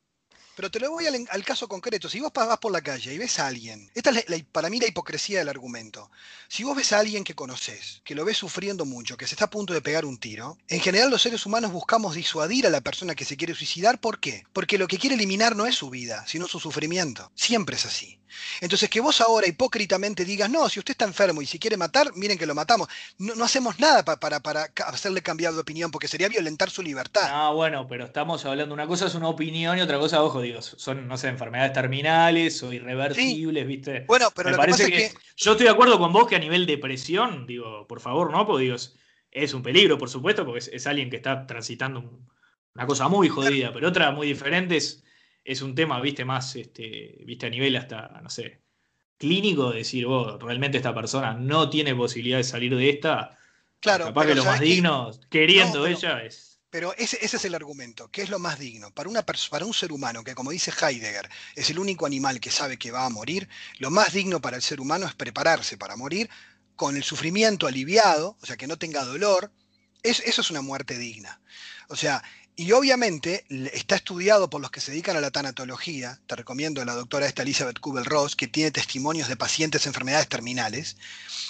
Pero te lo voy al, caso concreto. Si vos vas por la calle y ves a alguien, esta es para mí la hipocresía del argumento. Si vos ves a alguien que conoces, que lo ves sufriendo mucho, que se está a punto de pegar un tiro, en general los seres humanos buscamos disuadir a la persona que se quiere suicidar. ¿Por qué? Porque lo que quiere eliminar no es su vida, sino su sufrimiento. Siempre es así. Entonces, que vos ahora hipócritamente digas, no, si usted está enfermo y si quiere matar, miren que lo matamos. No, hacemos nada pa, para, para, hacerle cambiar de opinión, porque sería violentar su libertad. Ah, bueno, pero estamos hablando, una cosa es una opinión y otra cosa, ojo, digo, son, no sé, enfermedades terminales o irreversibles, sí. ¿viste? Bueno, pero Me lo parece que, pasa que, es que yo estoy de acuerdo con vos que a nivel depresión, digo, por favor, ¿no? Porque digo, es un peligro, por supuesto, porque es, es alguien que está transitando un, una cosa muy jodida, pero otra muy diferente es, es un tema, viste, más, este, viste, a nivel hasta, no sé, clínico, decir, oh, realmente esta persona no tiene posibilidad de salir de esta. Claro, capaz que lo más digno, que... queriendo no, pero, ella, es. Pero ese, es el argumento. ¿Qué es lo más digno? Para, un ser humano, que como dice Heidegger, es el único animal que sabe que va a morir, lo más digno para el ser humano es prepararse para morir con el sufrimiento aliviado, o sea, que no tenga dolor. Es, eso es una muerte digna. O sea, y obviamente está estudiado por los que se dedican a la tanatología, te recomiendo a la doctora esta Elizabeth Kubel-Ross, que tiene testimonios de pacientes en enfermedades terminales,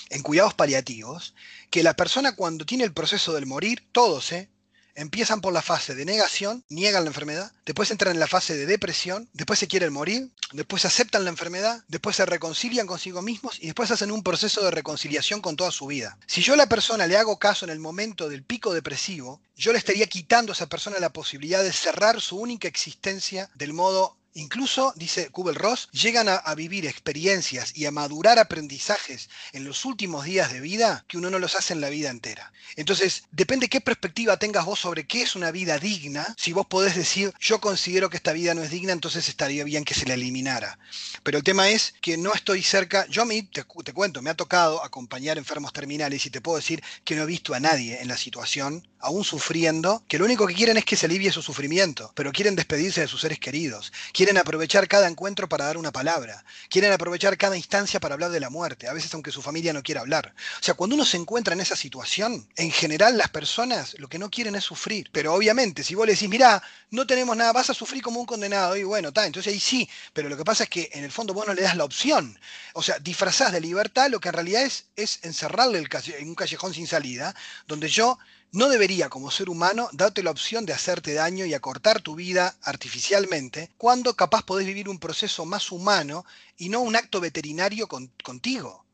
en cuidados paliativos, que la persona cuando tiene el proceso del morir, todos, ¿eh? Empiezan por la fase de negación, niegan la enfermedad, después entran en la fase de depresión, después se quieren morir, después aceptan la enfermedad, después se reconcilian consigo mismos y después hacen un proceso de reconciliación con toda su vida. Si yo a la persona le hago caso en el momento del pico depresivo, yo le estaría quitando a esa persona la posibilidad de cerrar su única existencia del modo Incluso, dice Kubel-Ross, llegan a, vivir experiencias y a madurar aprendizajes en los últimos días de vida que uno no los hace en la vida entera. Entonces, depende qué perspectiva tengas vos sobre qué es una vida digna. Si vos podés decir, yo considero que esta vida no es digna, entonces estaría bien que se la eliminara. Pero el tema es que no estoy cerca, yo a mí, te, te cuento, me ha tocado acompañar enfermos terminales y te puedo decir que no he visto a nadie en la situación aún sufriendo, que lo único que quieren es que se alivie su sufrimiento, pero quieren despedirse de sus seres queridos, quieren aprovechar cada encuentro para dar una palabra, quieren aprovechar cada instancia para hablar de la muerte, a veces aunque su familia no quiera hablar. O sea, cuando uno se encuentra en esa situación, en general las personas lo que no quieren es sufrir, pero obviamente si vos le decís, mirá, no tenemos nada, vas a sufrir como un condenado, y bueno, está, entonces ahí sí, pero lo que pasa es que en el fondo vos no le das la opción, o sea, disfrazás de libertad lo que en realidad es, es encerrarle el en un callejón sin salida, donde yo no debería como ser humano darte la opción de hacerte daño y acortar tu vida artificialmente cuando capaz podés vivir un proceso más humano y no un acto veterinario con, contigo.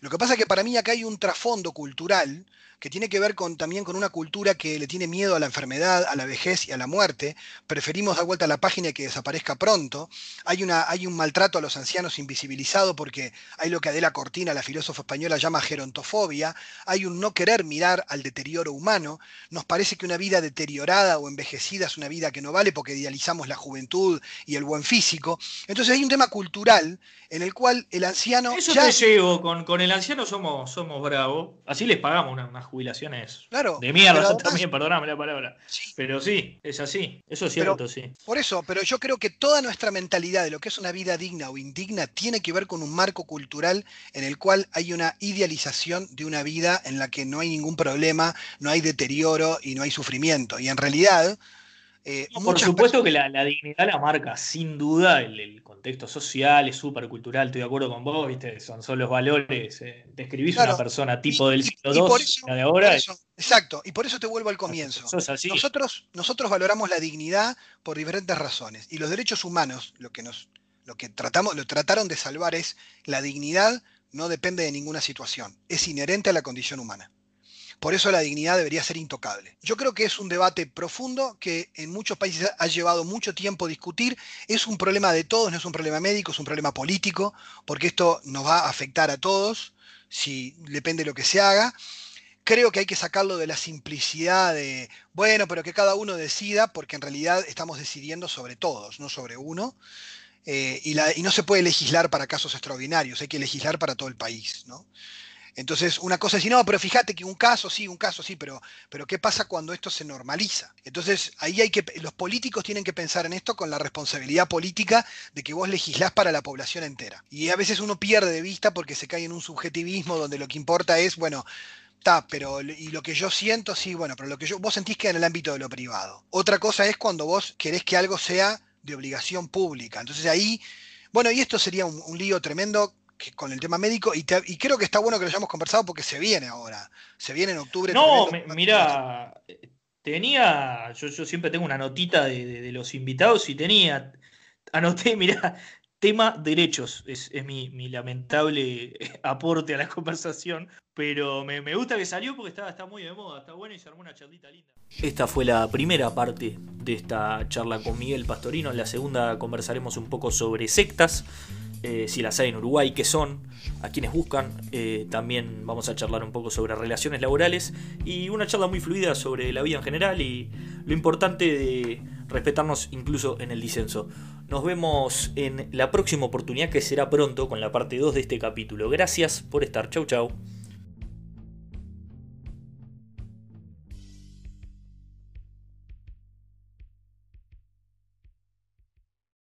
Lo que pasa es que para mí acá hay un trasfondo cultural que tiene que ver con, también con una cultura que le tiene miedo a la enfermedad, a la vejez y a la muerte. Preferimos dar vuelta a la página y que desaparezca pronto. Hay, una, hay un maltrato a los ancianos invisibilizado porque hay lo que Adela Cortina, la filósofa española, llama gerontofobia. Hay un no querer mirar al deterioro humano. Nos parece que una vida deteriorada o envejecida es una vida que no vale porque idealizamos la juventud y el buen físico. Entonces hay un tema cultural en el cual el anciano... Eso te llevo, con, con el anciano somos, somos bravos. Así les pagamos una, una jubilaciones claro, de mierda <laughs> también, perdóname la palabra. Pero sí, es así, eso es cierto, sí. Por eso, pero yo creo que toda nuestra mentalidad de lo que es una vida digna o indigna tiene que ver con un marco cultural en el cual hay una idealización de una vida en la que no hay ningún problema, no hay deterioro y no hay sufrimiento. Y en realidad eh, por supuesto que la, dignidad la marca, sin duda, el, contexto social, es súper cultural, estoy de acuerdo con vos, ¿viste? Son, son los valores. Eh, describís una persona tipo del siglo II, la de ahora. exacto, y por eso te vuelvo al <laughs> comienzo. Nosotros, nosotros valoramos la dignidad por diferentes razones. Y los derechos humanos, lo que nos, lo que tratamos, lo trataron de salvar es la dignidad no depende de ninguna situación, es inherente a la condición humana. Por eso la dignidad debería ser intocable. Yo creo que es un debate profundo que en muchos países ha llevado mucho tiempo discutir. Es un problema de todos, no es un problema médico, es un problema político, porque esto nos va a afectar a todos, si depende de lo que se haga. Creo que hay que sacarlo de la simplicidad de, bueno, pero que cada uno decida, porque en realidad estamos decidiendo sobre todos, no sobre uno. Eh, y, y, no se puede legislar para casos extraordinarios, hay que legislar para todo el país. ¿no? Entonces, una cosa es decir, no, pero fíjate que un caso sí, un caso sí, pero, pero ¿qué pasa cuando esto se normaliza? Entonces, ahí hay que, los políticos tienen que pensar en esto con la responsabilidad política de que vos legislás para la población entera. Y a veces uno pierde de vista porque se cae en un subjetivismo donde lo que importa es, bueno, Está, pero y lo que yo siento, sí, bueno, pero lo que yo, vos sentís que en el ámbito de lo privado. Otra cosa es cuando vos querés que algo sea de obligación pública. Entonces ahí, bueno, y esto sería un lío tremendo con el tema médico y, creo que está bueno que lo hayamos conversado porque se viene ahora. Se viene en octubre. No, mira, tenía, yo, yo, siempre tengo una notita de, los invitados y tenía, anoté, <laughs> mira, tema derechos, es, mi, lamentable <laughs> aporte a la conversación, pero me, gusta que salió porque está, está muy de moda, está bueno y se armó una charlita linda. Esta fue la primera parte de esta charla con Miguel Pastorino, en la segunda conversaremos un poco sobre sectas. Eh, si las hay en Uruguay, qué son, a quienes buscan. Eh, también vamos a charlar un poco sobre relaciones laborales y una charla muy fluida sobre la vida en general y lo importante de respetarnos incluso en el disenso. Nos vemos en la próxima oportunidad que será pronto con la parte 2 de este capítulo. Gracias por estar. Chau chau.